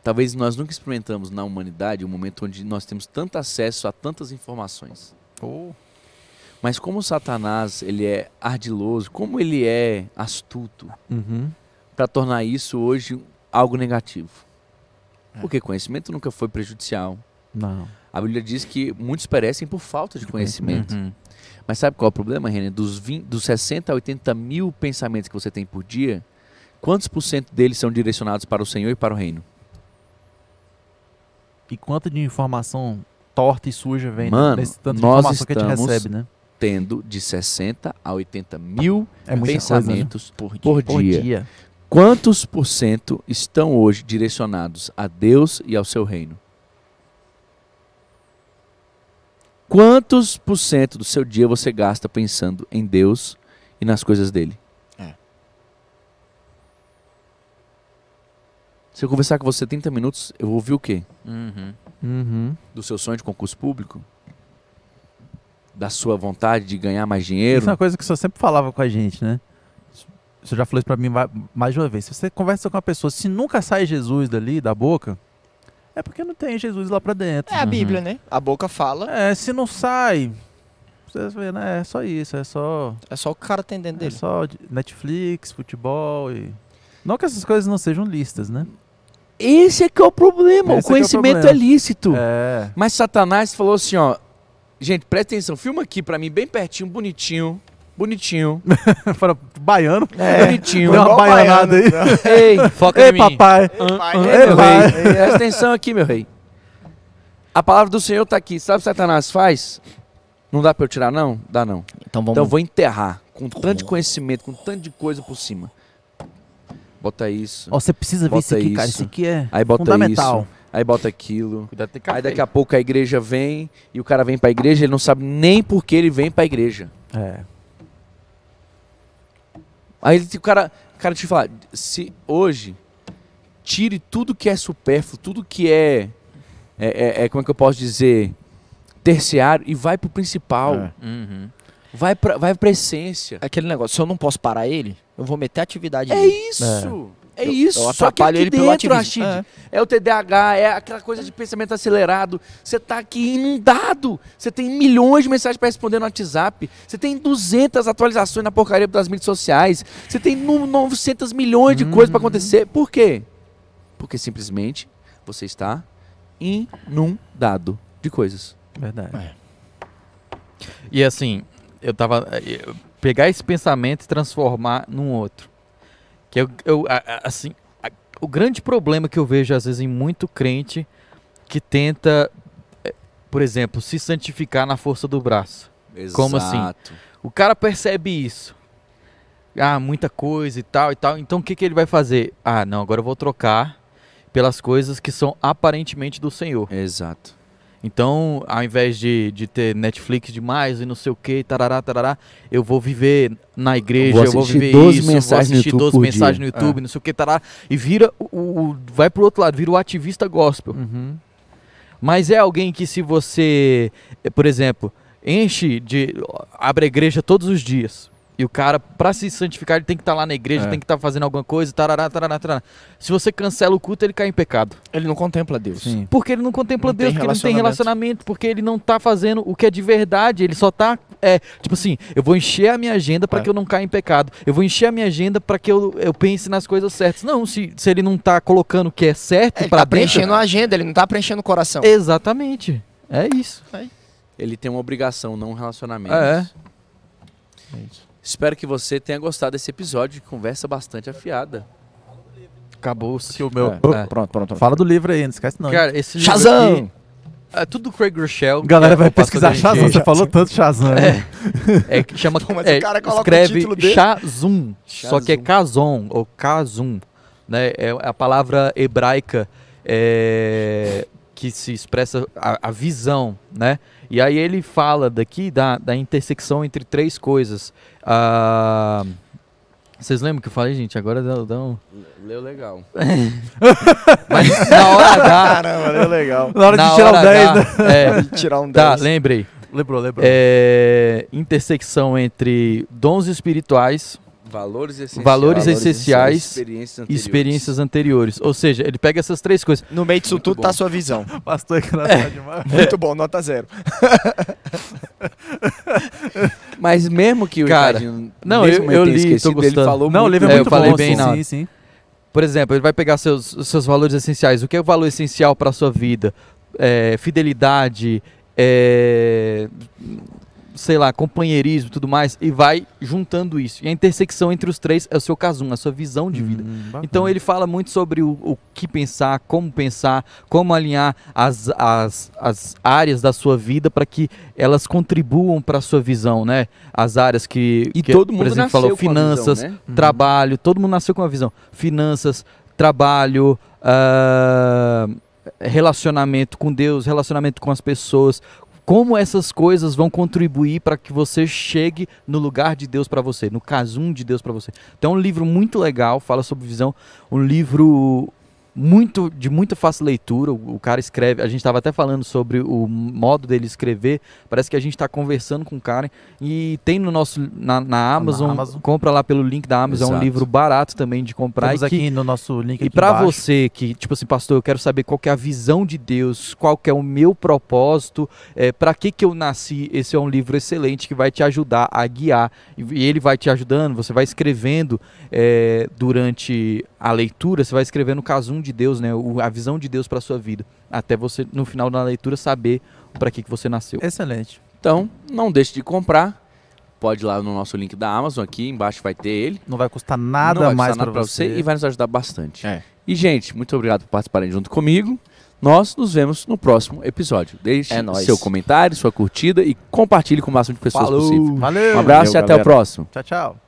talvez nós nunca experimentamos na humanidade um momento onde nós temos tanto acesso a tantas informações. Mas como Satanás ele é ardiloso, como ele é astuto Uhum. para tornar isso hoje algo negativo. É. Porque conhecimento nunca foi prejudicial. Não. A Bíblia diz que muitos perecem por falta de conhecimento. Uhum. Mas sabe qual é o problema, René? Dos, 20, dos 60 a 80 mil pensamentos que você tem por dia, quantos por cento deles são direcionados para o Senhor e para o reino? E quanto de informação torta e suja vem Mano, nesse tanto de nós informação que a gente recebe, né? Tendo de 60 a 80 mil É muita coisa, né? pensamentos Por dia. Por dia. Quantos por cento estão hoje direcionados a Deus e ao seu reino? Quantos por cento do seu dia você gasta pensando em Deus e nas coisas dele? É. Se eu conversar com você 30 minutos, eu vou ouvir o quê? Uhum. Uhum. Do seu sonho de concurso público? Da sua vontade de ganhar mais Isso é dinheiro? uma coisa que o senhor sempre falava com a gente, né? Você já falou isso pra mim mais de uma vez. Se você conversa com uma pessoa, se nunca sai Jesus dali, da boca, é porque não tem Jesus lá pra dentro. É a Uhum. Bíblia, né? A boca fala. É, se não sai, você vê, né? É só isso, é só, É só o que o cara tem dentro é dele. só de- Netflix, futebol e... Não que essas coisas não sejam listas, né? Esse é que é o problema. Esse é o é o conhecimento é, problema. lícito. É. Mas Satanás falou assim, ó. Gente, presta atenção, filma aqui pra mim bem pertinho, bonitinho. Bonitinho. Fala, baiano. Bonitinho. Deu uma baianada aí. baiano. Ei, Foca Ei, em mim. papai. Pai, ei, né? meu rei. Presta atenção aqui, meu rei. A palavra do Senhor tá aqui. Sabe o que Satanás faz? Não dá pra eu tirar, não? Dá não. Então vamos. Então eu vou enterrar com tanto de conhecimento, com tanto de coisa por cima. Bota isso. Ó, você precisa ver isso aqui, cara. isso. Isso aqui é Aí bota fundamental. aí bota aquilo. Cuidado tem. Aí daqui a pouco a igreja vem e o cara vem pra igreja, ele não sabe nem por que ele vem pra igreja. É. Aí o cara, o cara te fala, se hoje tire tudo que é supérfluo, tudo que é, é, é- é, como é que eu posso dizer, terciário e vai pro principal. É. Uhum. Vai pra, vai pra essência. Aquele negócio, se eu não posso parar ele, eu vou meter atividade É nele. isso. É, Eu- isso. eu Só que aqui ele dentro. Rashid, é. o TDAH, é aquela coisa de pensamento acelerado. Você tá aqui inundado. Você tem milhões de mensagens para responder no WhatsApp. Você tem 200 atualizações na porcaria das mídias sociais. Você tem nu- 900 milhões de coisas para acontecer. Por quê? Porque simplesmente você está inundado de coisas. Verdade. E assim, eu tava. eh, Pegar esse pensamento e transformar num outro. Que eu, eu assim, o grande problema que eu vejo às vezes em muito crente que tenta, eh, por exemplo, se santificar na força do braço. Como assim? Exato. O cara percebe isso. Ah, muita coisa e tal e tal. Então o que, que ele vai fazer? Ah, não, agora eu vou trocar pelas coisas que são aparentemente do Senhor. Exato. Então, ao invés de, de ter Netflix demais e não sei o que, tarará, tarará, eu vou viver na igreja, Vou eu vou viver 12 isso, vou assistir YouTube 12 por mensagens no YouTube, não sei o que, tarará, e vira, o, o- vai pro outro lado, vira o ativista gospel. Uhum. Mas é alguém que se você, por exemplo, enche de, abre a igreja todos os dias, e o cara, pra se santificar, ele tem que estar lá na igreja, É. tem que estar fazendo alguma coisa, tarará, tarará, tarará. Se você cancela o culto, ele cai em pecado. Ele não contempla Deus. Sim. Porque ele não contempla Não Deus, porque ele não tem relacionamento. porque ele não tá fazendo o que é de verdade, ele só tá, é, tipo assim, eu vou encher a minha agenda para É. que eu não caia em pecado, eu vou encher a minha agenda para que eu, eu pense nas coisas certas. Não, se, se ele não tá colocando o que é certo Ele para tá dentro, preenchendo a agenda, ele não tá preenchendo o coração. exatamente, é isso. Ele tem uma obrigação, não um relacionamento. É. Espero que você tenha gostado desse episódio de conversa bastante afiada. Acabou-se. Que o meu. É. É. Pronto, pronto, pronto. Fala do livro aí, não esquece não. Cara, esse livro Shazam! aqui, é tudo do Craig Rochelle. Galera é vai pesquisar Shazam. Você falou tanto Shazam. né? É, que chama. Pô, mas é, o cara coloca o escreve. Shazum, só que é. Kazon, ou Kazum. Né? É a palavra hebraica é, que se expressa a, a visão, né? E aí ele fala daqui da, da intersecção entre três coisas. Ah, vocês lembram que eu falei, gente? Agora dá, dá um... Leu legal. Mas na hora H... Caramba, é legal. Na hora na de tirar o hora 10, H, né? é, Tirar um 10. tá, lembrei. Lembrou, lembrou. É, intersecção entre dons espirituais Valores essenciais. Valores essenciais Experiências e anteriores. experiências anteriores. Ou seja, ele pega essas três coisas. No meio disso Muito tudo bom. tá a sua visão. Pastor é engraçado demais. Muito bom, nota zero. Mas mesmo que o Cara, não, mesmo eu- eu tenha li, tô esquecido, ele gostando. falou Não, o muito livro é É, eu muito falei bom. bem, sim, não. Sim, sim. Por exemplo, ele vai pegar seus, seus valores essenciais. O que é o valor essencial para a sua vida? É, fidelidade, é, sei lá, companheirismo e tudo mais. E vai juntando isso. E a intersecção entre os três é o seu casum, a sua visão de vida. Hum. Então ele fala muito sobre o, o que pensar, como pensar, como alinhar as, as, as áreas da sua vida para que elas contribuam para a sua visão, né? As áreas que, E que, todo mundo por exemplo, falou a visão, finanças, né? Uhum. trabalho, todo mundo nasceu com uma visão. Finanças, trabalho, ah, relacionamento com Deus, relacionamento com as pessoas. Como essas coisas vão contribuir para que você chegue no lugar de Deus para você, no casum de Deus para você. Então é um livro muito legal, fala sobre visão, um livro muito de muita fácil leitura. O, o cara escreve, a gente estava até falando sobre o modo dele escrever. Parece que a gente está conversando com o cara e tem no nosso na, na Amazon, Amazon. compra lá pelo link da Amazon, é um Exato. livro barato também de comprar Temos e que aqui no nosso link e embaixo. você que, tipo assim, pastor, eu quero saber qual que é a visão de Deus, qual que é o meu propósito, é, para que que eu nasci, esse é um livro excelente que vai te ajudar a guiar. E, ele vai te ajudando, você vai escrevendo é, durante a leitura, você vai escrevendo o casum de Deus, né, o- a visão de Deus para sua vida, até você, no final da leitura, saber para que que você nasceu. Excelente. Então, não deixe de comprar. Pode ir lá no nosso link da Amazon, aqui embaixo vai ter ele. Não vai custar nada vai mais para nada você. e vai nos ajudar bastante. É. E, gente, muito obrigado por participarem junto comigo. Nós nos vemos no próximo episódio. Deixe É seu comentário, sua curtida e compartilhe com o máximo de pessoas Falou! possível. Valeu. Um abraço Valeu, e até o galera. próximo. Tchau, tchau.